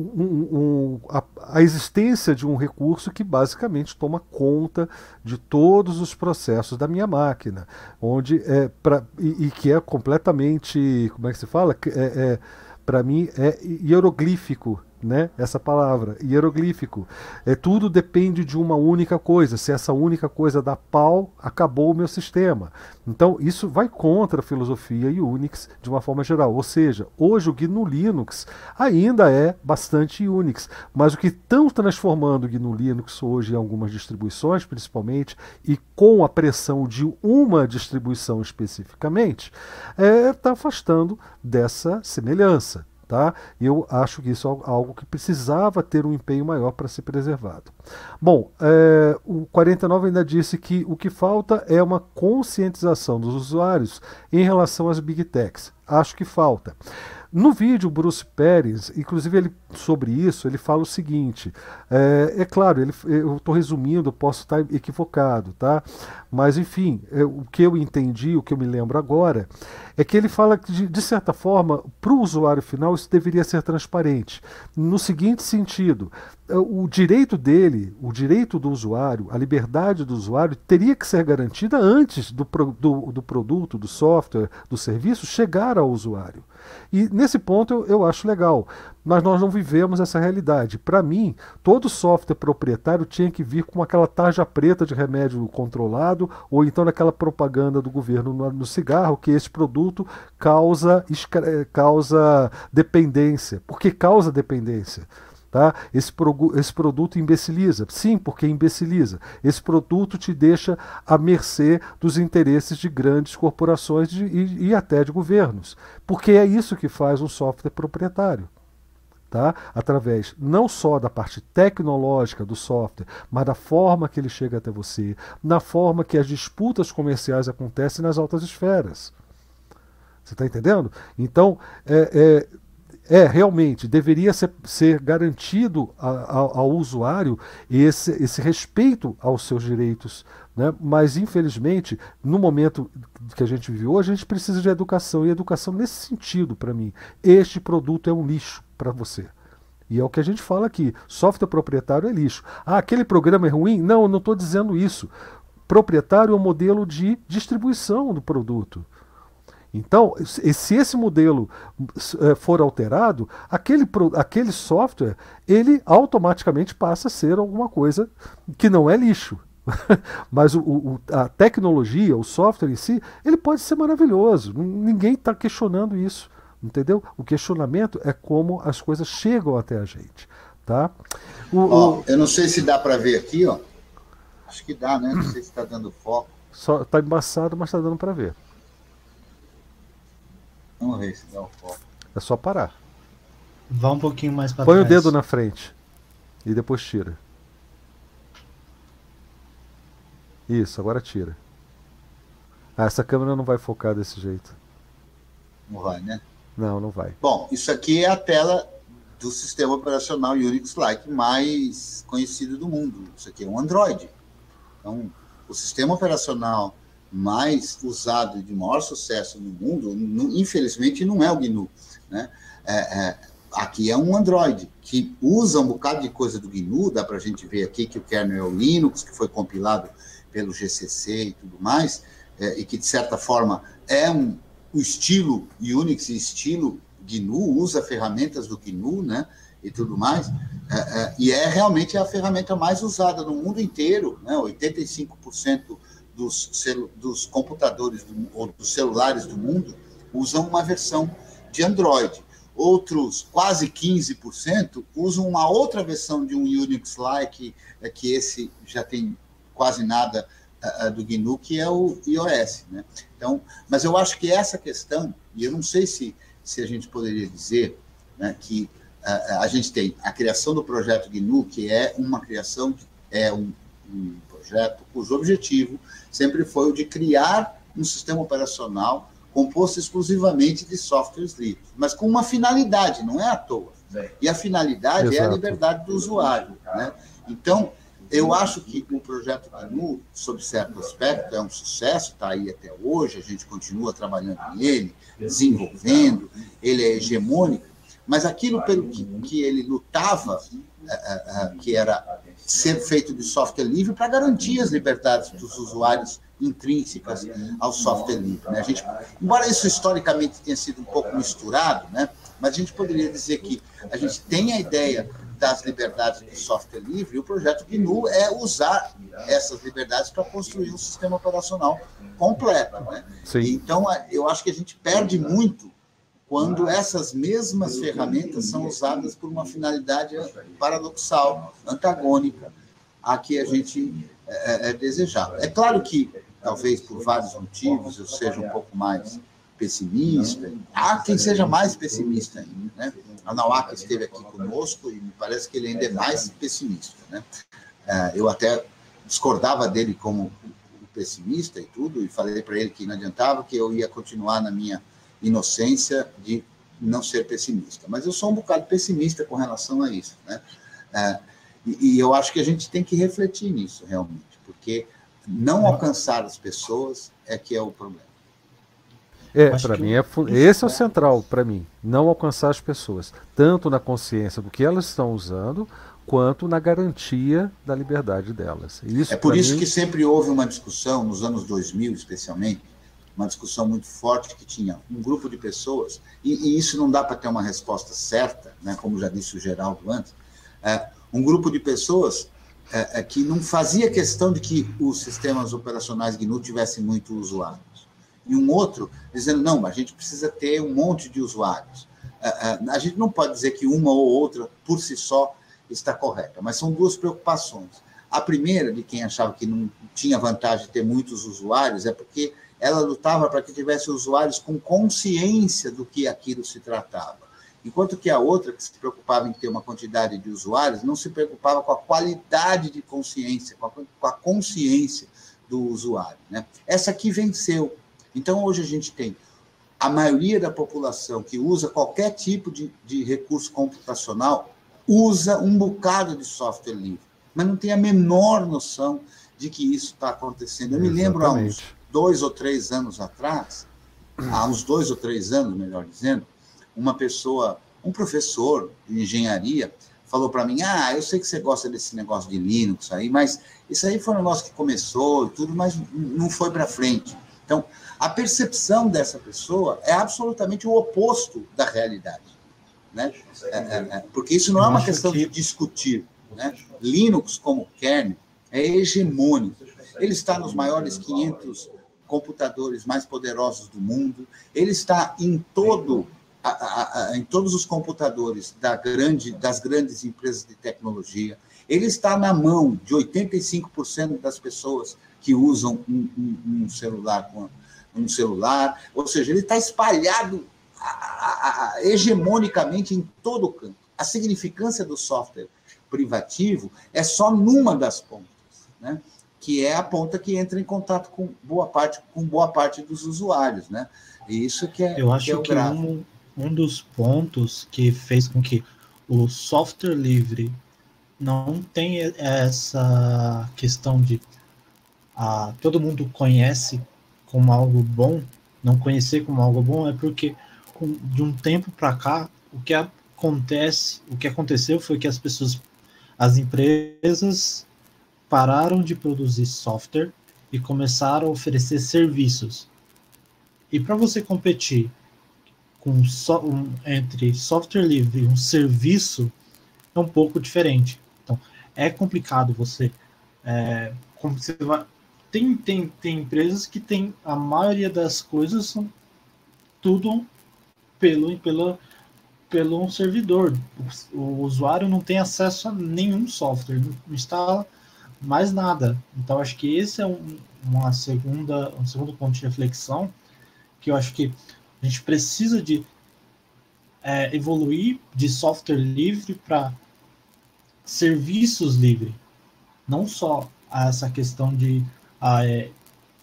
um, a, a, existência de um recurso que basicamente toma conta de todos os processos da minha máquina, onde é pra, e, e que é completamente, como é que se fala? É, é para mim é hieroglífico né, essa palavra, hieroglífico. É, tudo depende de uma única coisa. Se essa única coisa dá pau, acabou o meu sistema. Então, isso vai contra a filosofia Unix de uma forma geral. Ou seja, hoje o GNU Linux ainda é bastante Unix, mas o que estão transformando o GNU Linux hoje em algumas distribuições, principalmente, e com a pressão de uma distribuição especificamente, está é, tá afastando dessa semelhança. Tá? Eu acho que isso é algo que precisava ter um empenho maior para ser preservado. Bom, é, o 49 ainda disse que o que falta é uma conscientização dos usuários em relação às big techs. Acho que falta. No vídeo, Bruce Pérez, inclusive ele sobre isso, ele fala o seguinte: é, é claro, ele, eu estou resumindo, posso estar equivocado, tá? Mas enfim, é, o que eu entendi, o que eu me lembro agora, é que ele fala que, de, de certa forma, para o usuário final, isso deveria ser transparente. No seguinte sentido, o direito dele, o direito do usuário, a liberdade do usuário, teria que ser garantida antes do, do, do produto, do software, do serviço chegar ao usuário. E nesse ponto eu, eu acho legal, mas nós não vivemos essa realidade. Para mim, todo software proprietário tinha que vir com aquela tarja preta de remédio controlado, ou então naquela propaganda do governo no, no cigarro, que esse produto causa, causa dependência. Por que causa dependência? Tá? Esse, esse produto imbeciliza. Sim, porque imbeciliza. Esse produto te deixa à mercê dos interesses de grandes corporações de, e, e até de governos. Porque é isso que faz um software proprietário. Tá? através não só da parte tecnológica do software, mas da forma que ele chega até você, na forma que as disputas comerciais acontecem nas altas esferas. Você está entendendo? Então, é, é, é, realmente, deveria ser, ser garantido a, a, ao usuário esse, esse respeito aos seus direitos. Né? Mas, infelizmente, no momento que a gente vive hoje, a gente precisa de educação. E educação nesse sentido, para mim. Este produto é um lixo para você. E é o que a gente fala aqui. Software proprietário é lixo. Ah, aquele programa é ruim? Não, eu não estou dizendo isso. Proprietário é o modelo de distribuição do produto. Então, se esse modelo eh, for alterado, aquele, aquele software ele automaticamente passa a ser alguma coisa que não é lixo. [laughs] Mas o, o, a tecnologia, o software em si, ele pode ser maravilhoso. Ninguém está questionando isso, entendeu? O questionamento é como as coisas chegam até a gente, tá? O, eu não sei se dá para ver aqui, ó. Acho que dá, né? Não [clears throat] sei se está dando foco. Só está embaçado, mas está dando para ver. Vamos ver se dá o foco. É só parar. Vá um pouquinho mais para trás. Põe o dedo na frente e depois tira. Isso, agora tira. Ah, essa câmera não vai focar desse jeito. Não vai, né? Não, não vai. Bom, isso aqui é a tela do sistema operacional Unix-like mais conhecido do mundo. Isso aqui é um Android. Então, o sistema operacional mais usado e de maior sucesso no mundo, infelizmente, não é o GNU. Né? É, é, aqui é um Android que usa um bocado de coisa do GNU, dá para a gente ver aqui que o kernel é o Linux, que foi compilado pelo GCC e tudo mais, é, e que, de certa forma, é um, o estilo Unix e estilo GNU, usa ferramentas do GNU, né? e tudo mais, é, é, e é realmente a ferramenta mais usada no mundo inteiro, né? 85% dos, dos computadores do, ou dos celulares do mundo usam uma versão de Android. Outros quase 15% usam uma outra versão de um Unix-like, é, que esse já tem quase nada do GNU, que é o iOS. Né? Então, mas eu acho que essa questão, e eu não sei se, se a gente poderia dizer né, que a, a gente tem a criação do projeto GNU, que é uma criação, é um, um projeto cujo objetivo sempre foi o de criar um sistema operacional composto exclusivamente de softwares livres, mas com uma finalidade, não é à toa. E a finalidade Exato. é a liberdade do usuário. Né? Então, eu acho que o projeto GNU, sob certo aspecto, é um sucesso, está aí até hoje, a gente continua trabalhando nele, desenvolvendo, ele é hegemônico, mas aquilo pelo que, que ele lutava, que era ser feito de software livre para garantir as liberdades dos usuários intrínsecas ao software livre. Né? A gente, embora isso historicamente tenha sido um pouco misturado, né? mas a gente poderia dizer que a gente tem a ideia das liberdades do software livre, e o projeto GNU é usar essas liberdades para construir um sistema operacional completo. Né? Então, eu acho que a gente perde muito quando essas mesmas ferramentas são usadas por uma finalidade paradoxal, antagônica, a que a gente é, é, é desejar. É claro que, talvez por vários motivos, eu seja um pouco mais pessimista. Há quem seja mais pessimista ainda, né? A esteve aqui conosco e me parece que ele ainda é mais pessimista, né? É, eu até discordava dele como pessimista e tudo, e falei para ele que não adiantava, que eu ia continuar na minha inocência de não ser pessimista. Mas eu sou um bocado pessimista com relação a isso. Né? É, e, e, eu acho que a gente tem que refletir nisso realmente, porque não alcançar as pessoas é que é o problema. É, para mim, é, esse é o central para mim. Não alcançar as pessoas, tanto na consciência do que elas estão usando, quanto na garantia da liberdade delas. Isso, é por isso mim... que sempre houve uma discussão, nos anos 2000 especialmente, uma discussão muito forte que tinha um grupo de pessoas, e, e isso não dá para ter uma resposta certa, né, como já disse o Geraldo antes, é, um grupo de pessoas é, é, que não fazia questão de que os sistemas operacionais GNU tivessem muitos usuários. E um outro dizendo, não, a gente precisa ter um monte de usuários. É, é, a gente não pode dizer que uma ou outra, por si só, está correta, mas são duas preocupações. A primeira, de quem achava que não tinha vantagem de ter muitos usuários, é porque ela lutava para que tivesse usuários com consciência do que aquilo se tratava. Enquanto que a outra, que se preocupava em ter uma quantidade de usuários, não se preocupava com a qualidade de consciência, com a, com a consciência do usuário. Né? Essa aqui venceu. Então, hoje a gente tem a maioria da população que usa qualquer tipo de, de recurso computacional usa um bocado de software livre, mas não tem a menor noção de que isso está acontecendo. Eu Exatamente. me lembro há uns dois ou três anos atrás, há uns dois ou três anos, melhor dizendo, uma pessoa, um professor de engenharia, falou para mim: Ah, eu sei que você gosta desse negócio de Linux aí, mas isso aí foi um negócio que começou e tudo, mas não foi para frente. Então, a percepção dessa pessoa é absolutamente o oposto da realidade. Né? É, é, é, porque isso não é uma questão que... de discutir. Né? Linux, como kernel, é hegemônico. Ele está nos maiores 500 computadores mais poderosos do mundo. Ele está em todo a, a, a, em todos os computadores da grande, das grandes empresas de tecnologia. Ele está na mão de 85% das pessoas que usam um, um, um celular com um celular, ou seja, ele está espalhado hegemonicamente em todo o campo. A significância do software privativo é só numa das pontas, né? Que é a ponta que entra em contato com boa parte, com boa parte dos usuários. Né? E isso que é, Eu acho que, é que um, um dos pontos que fez com que o software livre não tenha essa questão de ah, todo mundo conhece como algo bom, não conhecer como algo bom, é porque de um tempo para cá, o que acontece, o que aconteceu foi que as pessoas, as empresas pararam de produzir software e começaram a oferecer serviços. E para você competir com so, um, entre software livre e um serviço é um pouco diferente. Então, é complicado você, é, como você vai, tem, tem, tem empresas que tem a maioria das coisas são tudo pelo, pelo, pelo servidor. O, o usuário não tem acesso a nenhum software, não instala mais nada. Então acho que esse é um, uma segunda, um segundo ponto de reflexão que eu acho que a gente precisa de é, evoluir de software livre para serviços livres. Não só essa questão de ah, é,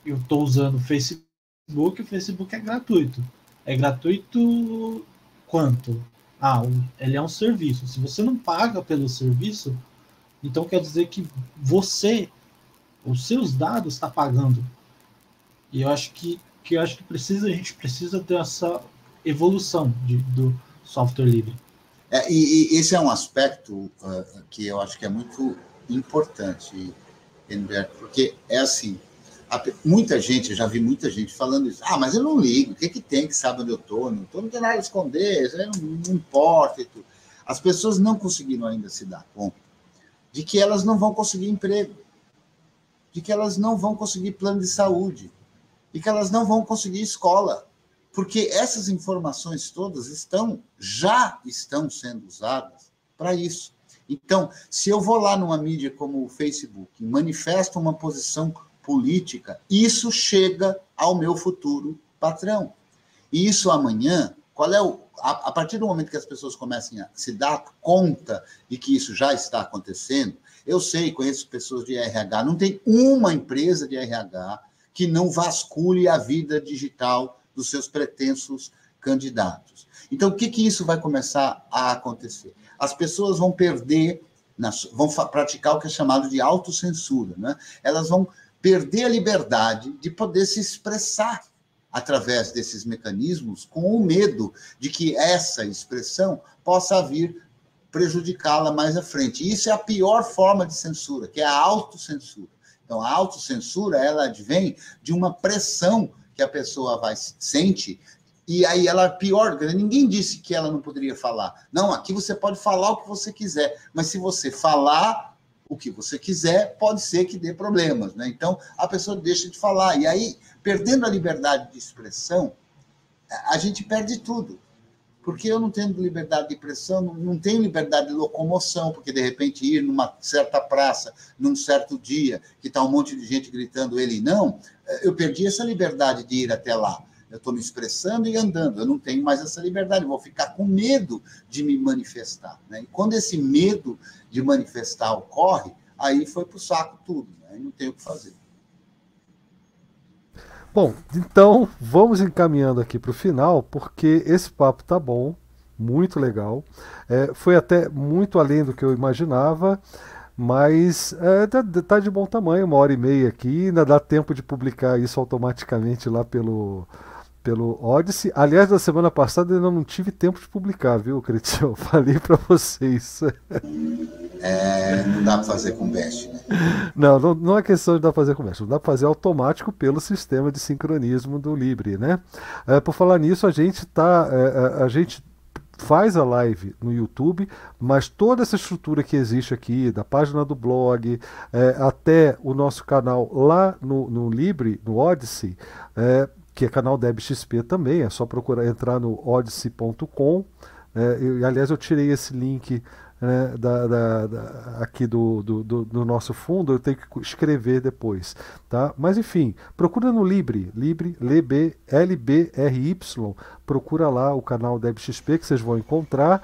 eu estou usando o Facebook, o Facebook é gratuito. É gratuito quanto? Ah, ele é um serviço. Se você não paga pelo serviço, então quer dizer que você, os seus dados, está pagando. E eu acho que, que eu acho que precisa, a gente precisa dessa evolução de, do software livre. É, e, e, esse é um aspecto uh, que eu acho que é muito importante porque é assim, muita gente, eu já vi muita gente falando isso. Ah, mas eu não ligo, o que, que tem que sabe onde eu estou? Não, tô, não tem nada a esconder, não, não importa e tudo. As pessoas não conseguiram ainda se dar conta de que elas não vão conseguir emprego, de que elas não vão conseguir plano de saúde, e que elas não vão conseguir escola, porque essas informações todas estão já estão sendo usadas para isso. Então, se eu vou lá numa mídia como o Facebook e manifesto uma posição política, isso chega ao meu futuro patrão. E isso amanhã, qual é o. A, a partir do momento que as pessoas comecem a se dar conta de que isso já está acontecendo, eu sei, conheço pessoas de RH, não tem uma empresa de RH que não vasculhe a vida digital dos seus pretensos candidatos. Então, o que, que isso vai começar a acontecer? as pessoas vão perder, vão praticar o que é chamado de autocensura, né? Elas vão perder a liberdade de poder se expressar através desses mecanismos, com o medo de que essa expressão possa vir prejudicá-la mais à frente. Isso é a pior forma de censura, que é a autocensura. Então, a autocensura, ela advém de uma pressão que a pessoa vai sente e aí ela pior, ninguém disse que ela não poderia falar. Não, aqui você pode falar o que você quiser, mas se você falar o que você quiser, pode ser que dê problemas, né? Então a pessoa deixa de falar e aí perdendo a liberdade de expressão, a gente perde tudo. Porque eu não tenho liberdade de expressão, não tenho liberdade de locomoção, porque de repente ir numa certa praça, num certo dia, que está um monte de gente gritando ele não, eu perdi essa liberdade de ir até lá eu estou me expressando e andando, eu não tenho mais essa liberdade, eu vou ficar com medo de me manifestar. Né? E quando esse medo de manifestar ocorre, aí foi para o saco tudo, né? não tem o que fazer. Bom, então vamos encaminhando aqui para o final, porque esse papo tá bom, muito legal. É, foi até muito além do que eu imaginava, mas é, tá, tá de bom tamanho, uma hora e meia aqui, ainda dá tempo de publicar isso automaticamente lá pelo, pelo Odyssey. Aliás, na semana passada eu não tive tempo de publicar, viu, Cretião? [laughs] Falei para vocês. É, não dá para fazer com Bash, né? Não, não, não é questão de dar para fazer com Bash, não dá para fazer automático pelo sistema de sincronismo do Libre, né? É, por falar nisso, a gente tá, é, a gente faz a live no YouTube, mas toda essa estrutura que existe aqui, da página do blog, é, até o nosso canal lá no, no Libre, no Odyssey, é, que é canal DebXP também, é só procurar entrar no odyssey.com. É, eu, aliás, eu tirei esse link né, da, da, da, aqui do, do, do, nosso fundo, eu tenho que escrever depois. Tá? Mas enfim, procura no Libre, Libre, LB, LBRY, procura lá o canal DebXP que vocês vão encontrar.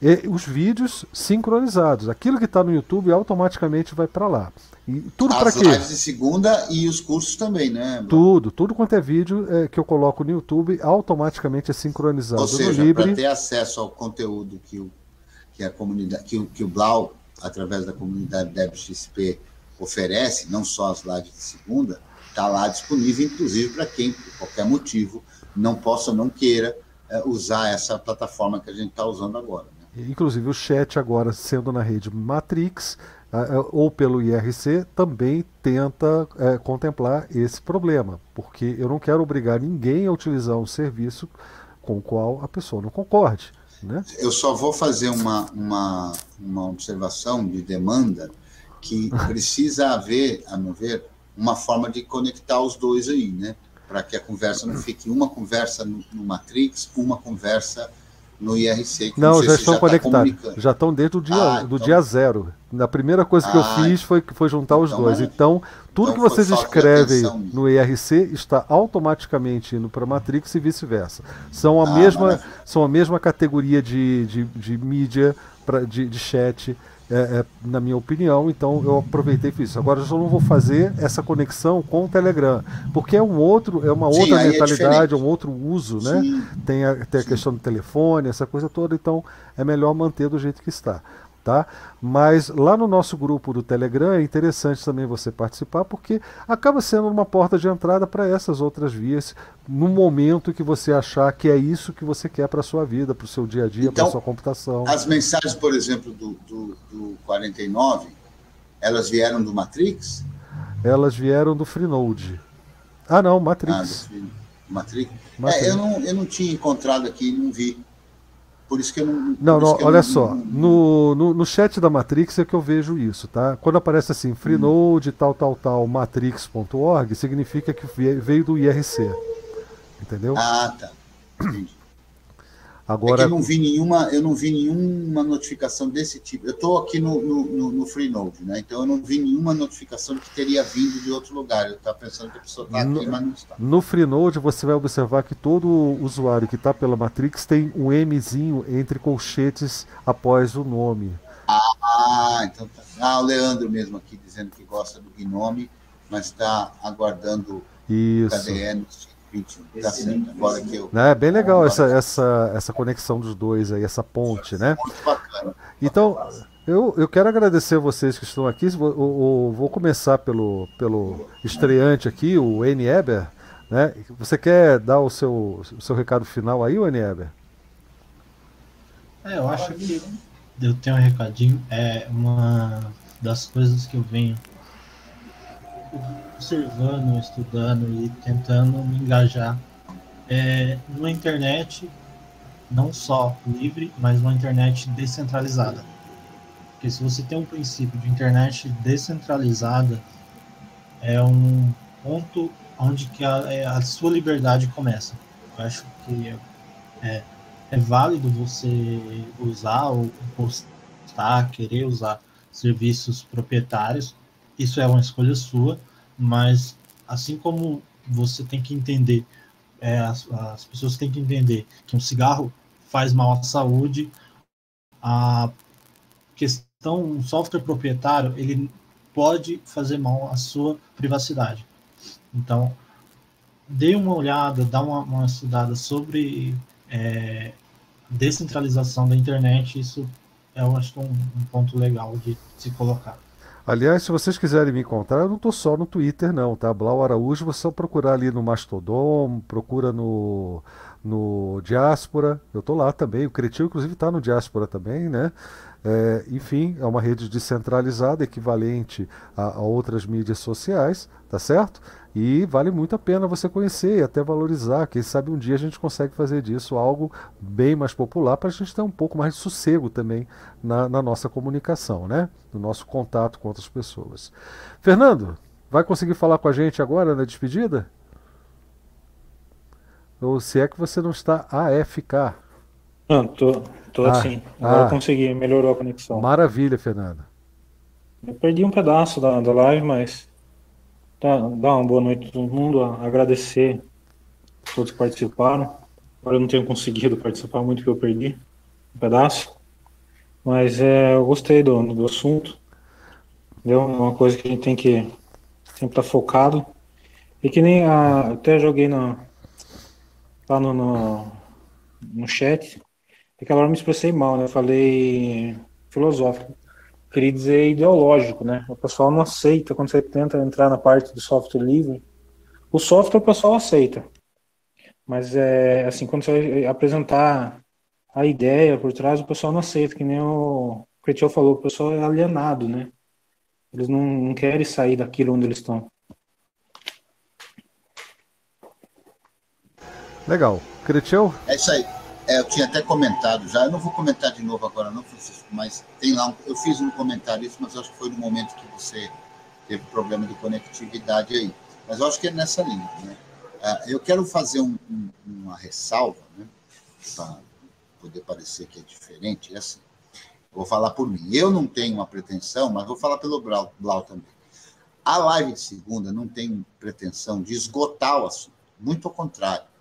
E os vídeos sincronizados. Aquilo que está no YouTube automaticamente vai para lá. E tudo para quê? As lives de segunda e os cursos também, né? Tudo, tudo quanto é vídeo é, que eu coloco no YouTube automaticamente é sincronizado Ou seja, para ter acesso ao conteúdo que o, que a comunidade, que o, que o Blau, através da comunidade DebXP, oferece, não só as lives de segunda, está lá disponível, inclusive para quem, por qualquer motivo, não possa ou não queira é, usar essa plataforma que a gente está usando agora. Inclusive o chat agora sendo na rede Matrix ou pelo IRC também tenta é, contemplar esse problema, porque eu não quero obrigar ninguém a utilizar um serviço com o qual a pessoa não concorde. Né? Eu só vou fazer uma, uma, uma observação de demanda que [laughs] precisa haver, a meu ver, uma forma de conectar os dois aí, né? Para que a conversa não fique uma conversa no, no Matrix, uma conversa no IRC. Não, já estão já tá conectados. Tá já estão desde o dia, ah, do então... dia zero. A primeira coisa que ah, eu fiz foi, foi juntar os então, dois. Então, tudo então que vocês escrevem no IRC está automaticamente indo para a Matrix e vice-versa. São, a ah, mesma, são a mesma categoria de, de, de mídia, pra, de, de chat é, é, na minha opinião, então eu aproveitei e fiz isso. Agora eu só não vou fazer essa conexão com o Telegram, porque é um outro, é uma Sim, outra é mentalidade, é, é, um outro uso, né? Tem a, tem a questão do telefone, essa coisa toda, então é melhor manter do jeito que está tá? Mas lá no nosso grupo do Telegram é interessante também você participar, porque acaba sendo uma porta de entrada para essas outras vias, no momento que você achar que é isso que você quer para a sua vida, para o seu dia a dia, então, para a sua computação. As mensagens, por exemplo, do, do, do 49, elas vieram do Matrix? Elas vieram do Freenode. Ah, não, Matrix. Ah, Matrix? Matrix. É, eu, não, eu não tinha encontrado aqui, não vi. Por isso que eu não. Não, não olha não, só. Não, no, no, no, chat da Matrix é que eu vejo isso, tá? Quando aparece assim, freenode, tal, tal, tal, matrix.org, significa que veio do IRC. Entendeu? Ah, tá. Entendi. Agora... É eu não vi nenhuma, eu não vi nenhuma notificação desse tipo. Eu estou aqui no, no, no, no Freenode, né? Então eu não vi nenhuma notificação que teria vindo de outro lugar. Eu estava pensando que a pessoa está aqui, mas não está. No Freenode você vai observar que todo usuário que está pela Matrix tem um Mzinho entre colchetes após o nome. Ah, então tá. Ah, o Leandro mesmo aqui dizendo que gosta do Gnome, mas está aguardando Isso. o KDE no 20%, tá fora que eu. É bem legal essa, essa, essa conexão dos dois aí, essa ponte, né? Então. Eu, eu quero agradecer vocês que estão aqui. Vou, vou, começar pelo, pelo estreante aqui, o Wayne Eber. Né? Você quer dar o seu, o seu recado final aí, Wayne Eber? É, eu acho que eu tenho um recadinho. É uma das coisas que eu venho observando, estudando e tentando me engajar é, numa internet não só livre, mas uma internet descentralizada. Porque se você tem um princípio de internet descentralizada, é um ponto onde que a, é, a sua liberdade começa. Eu acho que é, é válido você usar ou postar, querer usar serviços proprietários, isso é uma escolha sua, mas assim como você tem que entender, é, as, as pessoas têm que entender que um cigarro faz mal à saúde, a questão, um software proprietário, ele pode fazer mal à sua privacidade. Então, dê uma olhada, dá uma, uma estudada sobre é, descentralização da internet, isso é, eu acho um, um ponto legal de se colocar. Aliás, se vocês quiserem me encontrar, eu não estou só no Twitter, não, tá? Blau Araújo, você procurar ali no Mastodon, procura no, no Diáspora, eu estou lá também, o Cretil inclusive está no Diáspora também, né? É, enfim, é uma rede descentralizada, equivalente a, a, outras mídias sociais, tá certo? E vale muito a pena você conhecer e até valorizar. Quem sabe um dia a gente consegue fazer disso algo bem mais popular para a gente ter um pouco mais de sossego também na, na nossa comunicação, né? No nosso contato com outras pessoas. Fernando, vai conseguir falar com a gente agora na despedida? Ou se é que você não está AFK? Não, tô, tô ah, assim. Agora ah, consegui, melhorou a conexão. Maravilha, Fernanda. Eu perdi um pedaço da, da live, mas tá, dá uma boa noite a todo mundo, agradecer a todos que participaram. Agora eu não tenho conseguido participar muito que eu perdi um pedaço. Mas é, eu gostei do, do assunto. Deu uma coisa que a gente tem que sempre estar tá focado. E que nem a, até joguei na, lá no, no, no chat Aquela hora eu me expressei mal, né? Eu falei filosófico. Queria dizer ideológico, né? O pessoal não aceita quando você tenta entrar na parte do software livre. O software o pessoal aceita. Mas é assim, quando você vai apresentar a ideia por trás, o pessoal não aceita, que nem o Cretiel falou, o pessoal é alienado, né? Eles não, não querem sair daquilo onde eles estão. Legal. Cretiel? É isso aí. É, eu tinha até comentado já, eu não vou comentar de novo agora não, Francisco, mas tem lá, um, eu fiz um comentário isso, mas acho que foi no momento que você teve problema de conectividade aí. Mas eu acho que é nessa linha. Né? É, eu quero fazer um, um, uma ressalva, né, para poder parecer que é diferente, é assim, vou falar por mim. Eu não tenho uma pretensão, mas vou falar pelo Blau, Blau também. A live de segunda não tem pretensão de esgotar o assunto, muito ao contrário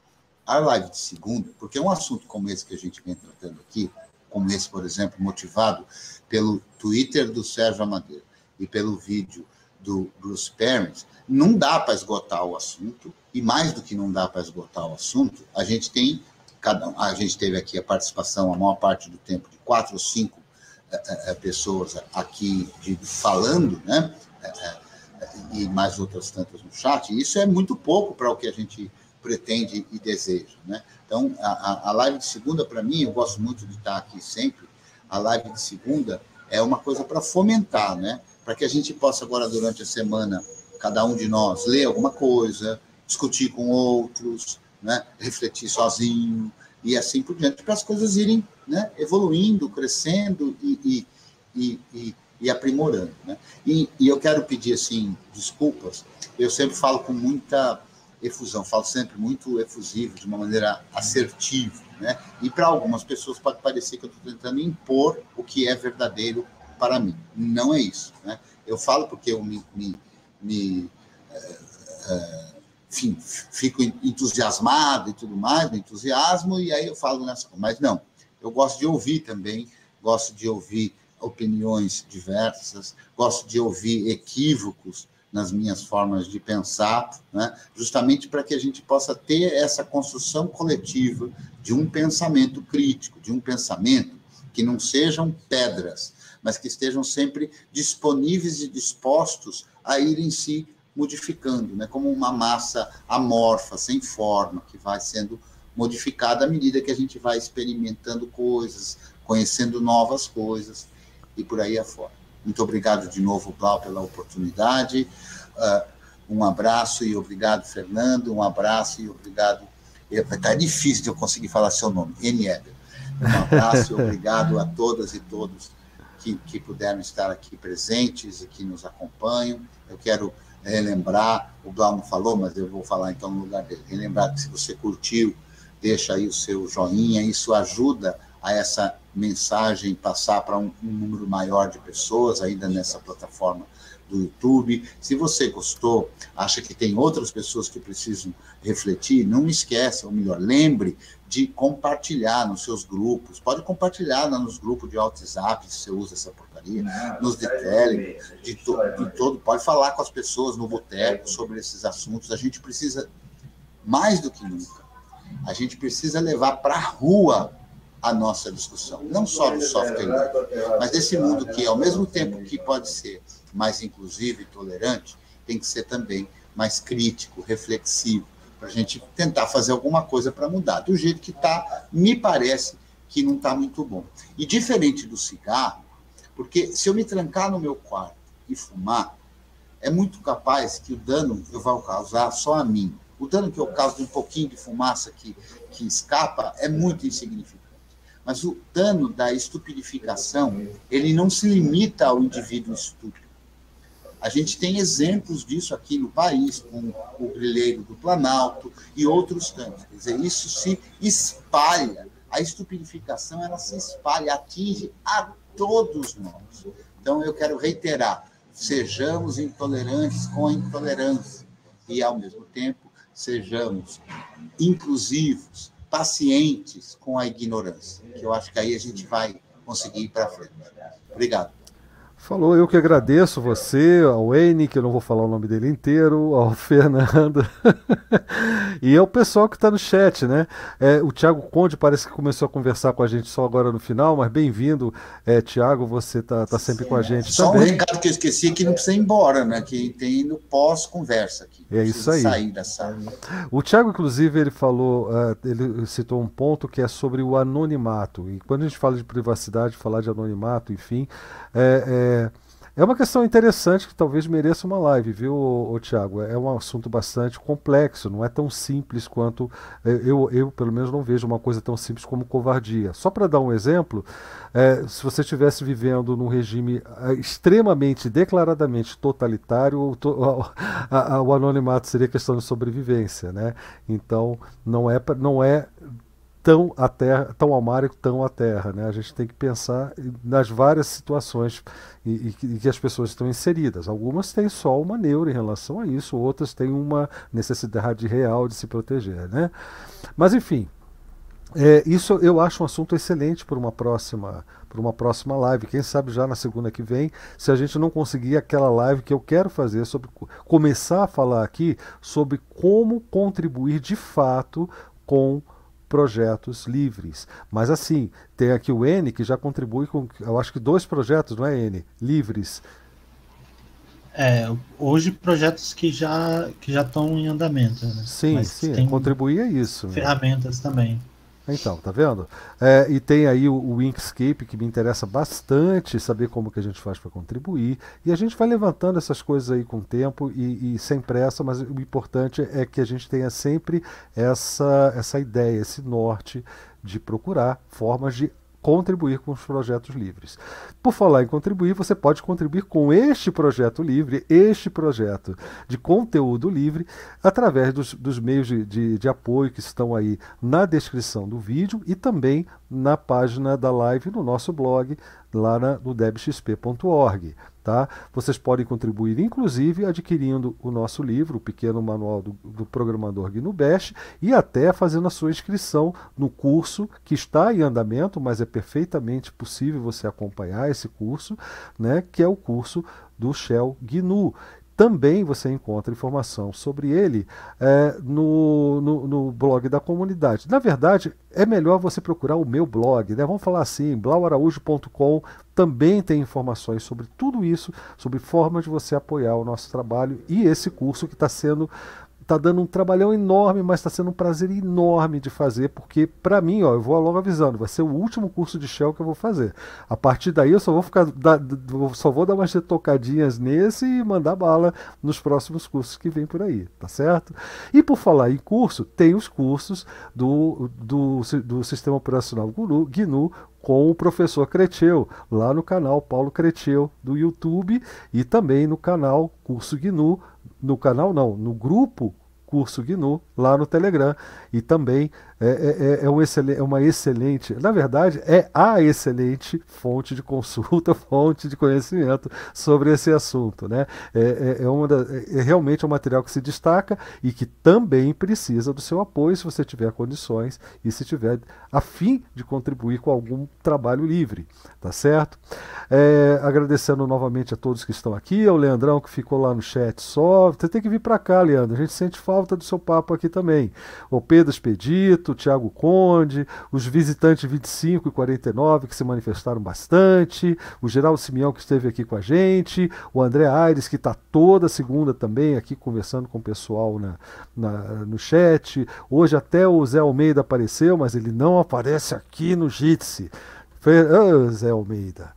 a live de segunda, porque é um assunto como esse que a gente vem tratando aqui, como esse, por exemplo, motivado pelo Twitter do Sérgio Amadeira e pelo vídeo do Bruce Perry, não dá para esgotar o assunto, e mais do que não dá para esgotar o assunto, a gente tem, cada, a gente teve aqui a participação, a maior parte do tempo, de quatro ou cinco é, é, pessoas aqui de, falando, né? É, e mais outras tantas no chat, e isso é muito pouco para o que a gente pretende e deseja. Né? Então, a, a live de segunda, para mim, eu gosto muito de estar aqui sempre. A live de segunda é uma coisa para fomentar, né? para que a gente possa agora, durante a semana, cada um de nós ler alguma coisa, discutir com outros, né? refletir sozinho e assim por diante, para as coisas irem né? evoluindo, crescendo e, e, e, e aprimorando. Né? E, e eu quero pedir assim desculpas. Eu sempre falo com muita efusão. Falo sempre muito efusivo, de uma maneira assertiva. Né? E para algumas pessoas pode parecer que eu estou tentando impor o que é verdadeiro para mim. Não é isso. Né? Eu falo porque eu me, me, me é, é, enfim, fico entusiasmado e tudo mais, me entusiasmo, e aí eu falo nessa. Mas não, eu gosto de ouvir também, gosto de ouvir opiniões diversas, gosto de ouvir equívocos nas minhas formas de pensar, né? justamente para que a gente possa ter essa construção coletiva de um pensamento crítico, de um pensamento que não sejam pedras, mas que estejam sempre disponíveis e dispostos a irem se modificando, né? como uma massa amorfa, sem forma, que vai sendo modificada à medida que a gente vai experimentando coisas, conhecendo novas coisas e por aí afora. Muito obrigado de novo, Blau, pela oportunidade. Uh, um abraço e obrigado, Fernando. Um abraço e obrigado. Está difícil de eu conseguir falar seu nome. Eber. Um abraço e obrigado a todas e todos que, que puderam estar aqui presentes e que nos acompanham. Eu quero relembrar, o Blau não falou, mas eu vou falar então no lugar dele. Relembrar que se você curtiu, deixa aí o seu joinha, isso ajuda a essa mensagem passar para um, um, número maior de pessoas ainda nessa plataforma do YouTube. Se você gostou, acha que tem outras pessoas que precisam refletir, não esqueça, ou melhor, lembre de compartilhar nos seus grupos. Pode compartilhar nos grupos de WhatsApp, se você usa essa porcaria, não, nos de Telegram, de, to, de todo. Pode falar com as pessoas no boteco sobre esses assuntos. A gente precisa, mais do que nunca, a gente precisa levar para a rua a nossa discussão, não só do software livre, mas desse mundo que, ao mesmo tempo que pode ser mais inclusivo e tolerante, tem que ser também mais crítico, reflexivo, para a gente tentar fazer alguma coisa para mudar. Do jeito que está, me parece que não está muito bom. E diferente do cigarro, porque se eu me trancar no meu quarto e fumar, é muito capaz que o dano eu vá causar só a mim. O dano que eu causo de um pouquinho de fumaça que, que escapa é muito insignificante. Mas o dano da estupidificação, ele não se limita ao indivíduo estúpido. A gente tem exemplos disso aqui no país, com o brilheiro do Planalto e outros tantos. Quer dizer, isso se espalha. A estupidificação, ela se espalha, atinge a todos nós. Então, eu quero reiterar, sejamos intolerantes com a intolerância e, ao mesmo tempo, sejamos inclusivos, pacientes com a ignorância, que eu acho que aí a gente vai conseguir ir para frente. Obrigado. Falou, eu que agradeço você, ao N, que eu não vou falar o nome dele inteiro, ao [laughs] Fernando [laughs] e ao pessoal que está no chat, né? É, o Tiago Conde parece que começou a conversar com a gente só agora no final, mas bem-vindo, é, Tiago, você está tá sempre Sim, com a gente só também. Só um recado que eu esqueci que não precisa ir embora, né? Que tem no pós-conversa aqui. É isso aí. Sair da sala. O Tiago, inclusive, ele falou, uh, ele citou um ponto que é sobre o anonimato. E quando a gente fala de privacidade, falar de anonimato, enfim, é, é é uma questão interessante que talvez mereça uma live, viu, Tiago? É um assunto bastante complexo, não é tão simples quanto. É, eu, eu, pelo menos, não vejo uma coisa tão simples como covardia. Só para dar um exemplo, é, se você estivesse vivendo num regime é, extremamente, declaradamente totalitário, o, o, o anonimato seria questão de sobrevivência, né? Então, não é, não é tão a terra, tão ao mar e tão à terra. Né? A gente tem que pensar nas várias situações e, e, que as pessoas estão inseridas. Algumas têm só uma neura em relação a isso, outras têm uma necessidade real de se proteger. Né? Mas enfim, é, isso eu acho um assunto excelente para uma próxima para uma próxima live. Quem sabe já na segunda que vem, se a gente não conseguir aquela live que eu quero fazer sobre começar a falar aqui sobre como contribuir de fato com projetos livres. Mas assim, tem aqui o N que já contribui com, eu acho que dois projetos, não é N? Livres. É, hoje projetos que já que já estão em andamento. Né? Sim, Mas sim, contribuir é isso. Ferramentas também. Então, tá vendo? É, e tem aí o, o Inkscape que me interessa bastante saber como que a gente faz para contribuir. E a gente vai levantando essas coisas aí com o tempo e, e, sem pressa, mas o importante é que a gente tenha sempre essa, essa ideia, esse norte de procurar formas de contribuir com os projetos livres. Por falar em contribuir, você pode contribuir com este projeto livre, este projeto de conteúdo livre, através dos, dos meios de, de, de, apoio que estão aí na descrição do vídeo e também na página da live no nosso blog, lá na, no debxp.org. Tá? Vocês podem contribuir, inclusive, adquirindo o nosso livro, o Pequeno Manual do, do Programador GNU Bash, e até fazendo a sua inscrição no curso que está em andamento, mas é perfeitamente possível você acompanhar esse curso, né, que é o curso do Shell GNU. Também você encontra informação sobre ele é, no, no, no, blog da comunidade. Na verdade, é melhor você procurar o meu blog, né? Vamos falar assim, blauaraújo.com também tem informações sobre tudo isso, sobre formas de você apoiar o nosso trabalho e esse curso que está sendo tá dando um trabalhão enorme, mas está sendo um prazer enorme de fazer, porque para mim, ó, eu vou logo avisando, vai ser o último curso de Shell que eu vou fazer. A partir daí eu só vou ficar, só vou dar umas tocadinhas nesse e mandar bala nos próximos cursos que vem por aí, tá certo? E por falar em curso, tem os cursos do, do, do Sistema Operacional GNU com o professor Creteu, lá no canal Paulo Creteu do YouTube e também no canal Curso GNU no canal não, no grupo Curso GNU lá no Telegram. E também é, é, é, é um é uma excelente, na verdade, é a excelente fonte de consulta, [laughs] fonte de conhecimento sobre esse assunto. Né? É, é, é uma da, é realmente um material que se destaca e que também precisa do seu apoio se você tiver condições e se tiver a fim de contribuir com algum trabalho livre. Tá certo? É, agradecendo novamente a todos que estão aqui, ao Leandrão que ficou lá no chat só. Você tem que vir para cá, Leandro. A gente sente falta do seu papo aqui também. O Pedro Expedito, o Tiago Conde, os visitantes 25 e 49 que se manifestaram bastante, o Geraldo Simeão que esteve aqui com a gente, o André Aires que está toda segunda também aqui conversando com o pessoal na, na, no chat. Hoje até o Zé Almeida apareceu, mas ele não aparece aqui no Jitsi. Zé Almeida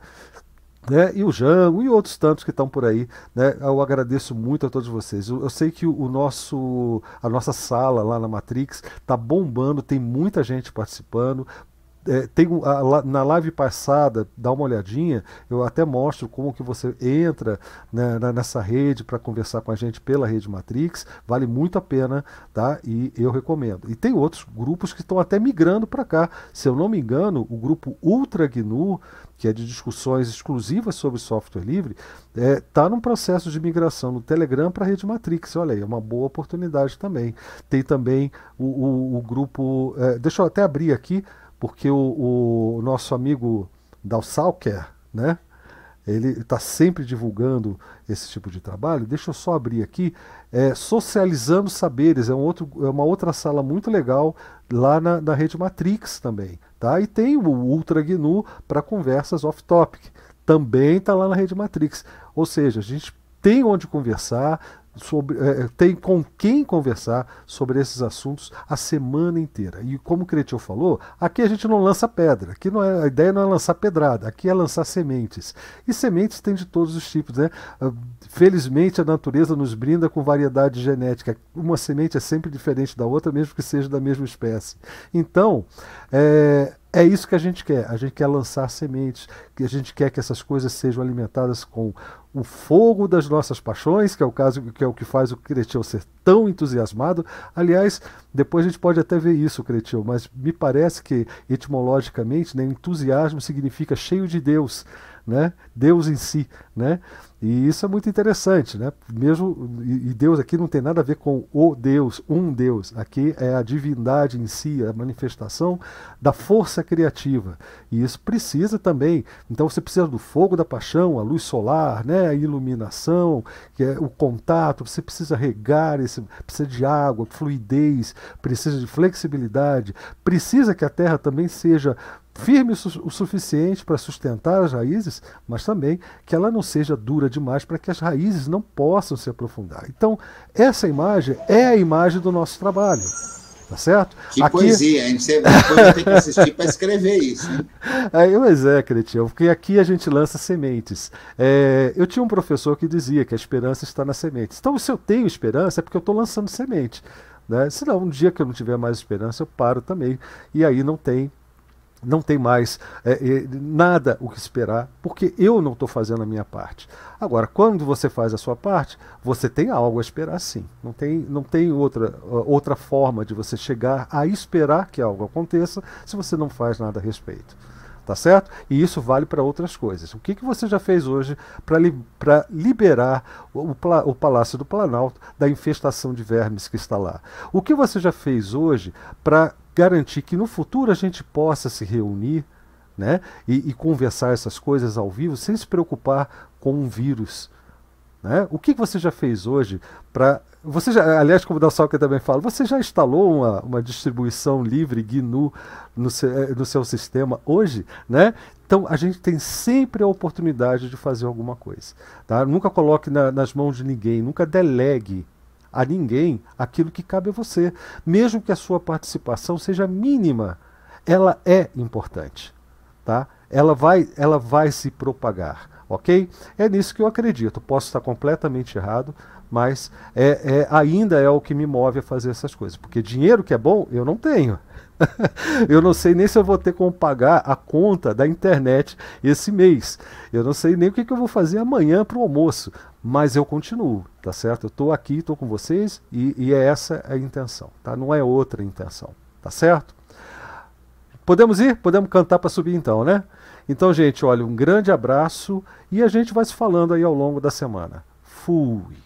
né, e o Jango e outros tantos que estão por aí. Né, eu agradeço muito a todos vocês. Eu, eu sei que o, nosso, a nossa sala lá na Matrix está bombando, tem muita gente participando. É, tem a, na live passada, dá uma olhadinha, eu até mostro como que você entra né, nessa rede para conversar com a gente pela rede Matrix, vale muito a pena, tá? E eu recomendo. E tem outros grupos que estão até migrando para cá. Se eu não me engano, o grupo Ultra GNU que é de discussões exclusivas sobre software livre, está é, tá num processo de migração no Telegram para a rede Matrix. Olha aí, é uma boa oportunidade também. Tem também o, o, o grupo. É, deixa eu até abrir aqui, porque o, o nosso amigo Dalsalker, né? Ele está sempre divulgando esse tipo de trabalho. Deixa eu só abrir aqui. É, Socializando Saberes é, um outro, é uma outra sala muito legal lá na, na rede Matrix também. Tá? E tem o Ultra GNU para conversas off-topic. Também está lá na rede Matrix. Ou seja, a gente tem onde conversar, sobre, é, tem com quem conversar sobre esses assuntos a semana inteira. E como o Cretil falou, aqui a gente não lança pedra, aqui não é, a ideia não é lançar pedrada, aqui é lançar sementes. E sementes tem de todos os tipos. Né? Ah, felizmente a natureza nos brinda com variedade genética. Uma semente é sempre diferente da outra, mesmo que seja da mesma espécie. Então, é, é isso que a gente quer. A gente quer lançar sementes, que a gente quer que essas coisas sejam alimentadas com o fogo das nossas paixões, que é o caso que é o que faz o Cretil ser tão entusiasmado. Aliás, depois a gente pode até ver isso, Cretil, mas me parece que etimologicamente, né, entusiasmo significa cheio de Deus, né? Deus em si, né? E isso é muito interessante, né? Mesmo e Deus aqui não tem nada a ver com o Deus, um Deus. Aqui é a divindade em si, a manifestação da força criativa. E isso precisa também. Então você precisa do fogo da paixão, a luz solar, né? A iluminação, que é o contato. Você precisa regar, esse, precisa de água, fluidez, precisa de flexibilidade, precisa que a Terra também seja firme o suficiente para sustentar as raízes, mas também que ela não seja dura demais para que as raízes não possam se aprofundar. Então, essa imagem é a imagem do nosso trabalho. Tá certo? Que aqui... poesia? Você depois tem que assistir para escrever isso. Hein? [laughs] Aí, mas é, Cretinho, porque aqui a gente lança sementes. É, eu tinha um professor que dizia que a esperança está nas sementes. Então, se eu tenho esperança, é porque eu estou lançando semente. Né? Se não, um dia que eu não tiver mais esperança, eu paro também. E aí não tem não tem mais é, é, nada o que esperar, porque eu não estou fazendo a minha parte. Agora, quando você faz a sua parte, você tem algo a esperar sim. Não tem, não tem outra, outra forma de você chegar a esperar que algo aconteça se você não faz nada a respeito. Tá certo? E isso vale para outras coisas. O que, que você já fez hoje para li, liberar o, o Palácio do Planalto da infestação de vermes que está lá? O que você já fez hoje para garantir que no futuro a gente possa se reunir né, e, e conversar essas coisas ao vivo sem se preocupar com um vírus. Né? O que você já fez hoje para. Você já, aliás, como o Dalsalca também fala, você já instalou uma, uma distribuição livre GNU no seu, eh, no seu sistema hoje? Né? Então a gente tem sempre a oportunidade de fazer alguma coisa. Tá? Nunca coloque na, nas mãos de ninguém, nunca delegue a ninguém aquilo que cabe a você. Mesmo que a sua participação seja mínima, ela é importante. Tá? Ela, vai, ela vai se propagar. Ok? É nisso que eu acredito. Posso estar completamente errado, mas é, é, ainda é o que me move a fazer essas coisas. Porque dinheiro que é bom, eu não tenho. [laughs] eu não sei nem se eu vou ter como pagar a conta da internet esse mês. Eu não sei nem o que, que eu vou fazer amanhã para o almoço. Mas eu continuo, tá certo? Eu estou aqui, estou com vocês e, e é essa a intenção, tá? Não é outra intenção, tá certo? Podemos ir? Podemos cantar para subir então, né? Então, gente, olha, um grande abraço e a gente vai se falando aí ao longo da semana. Fui!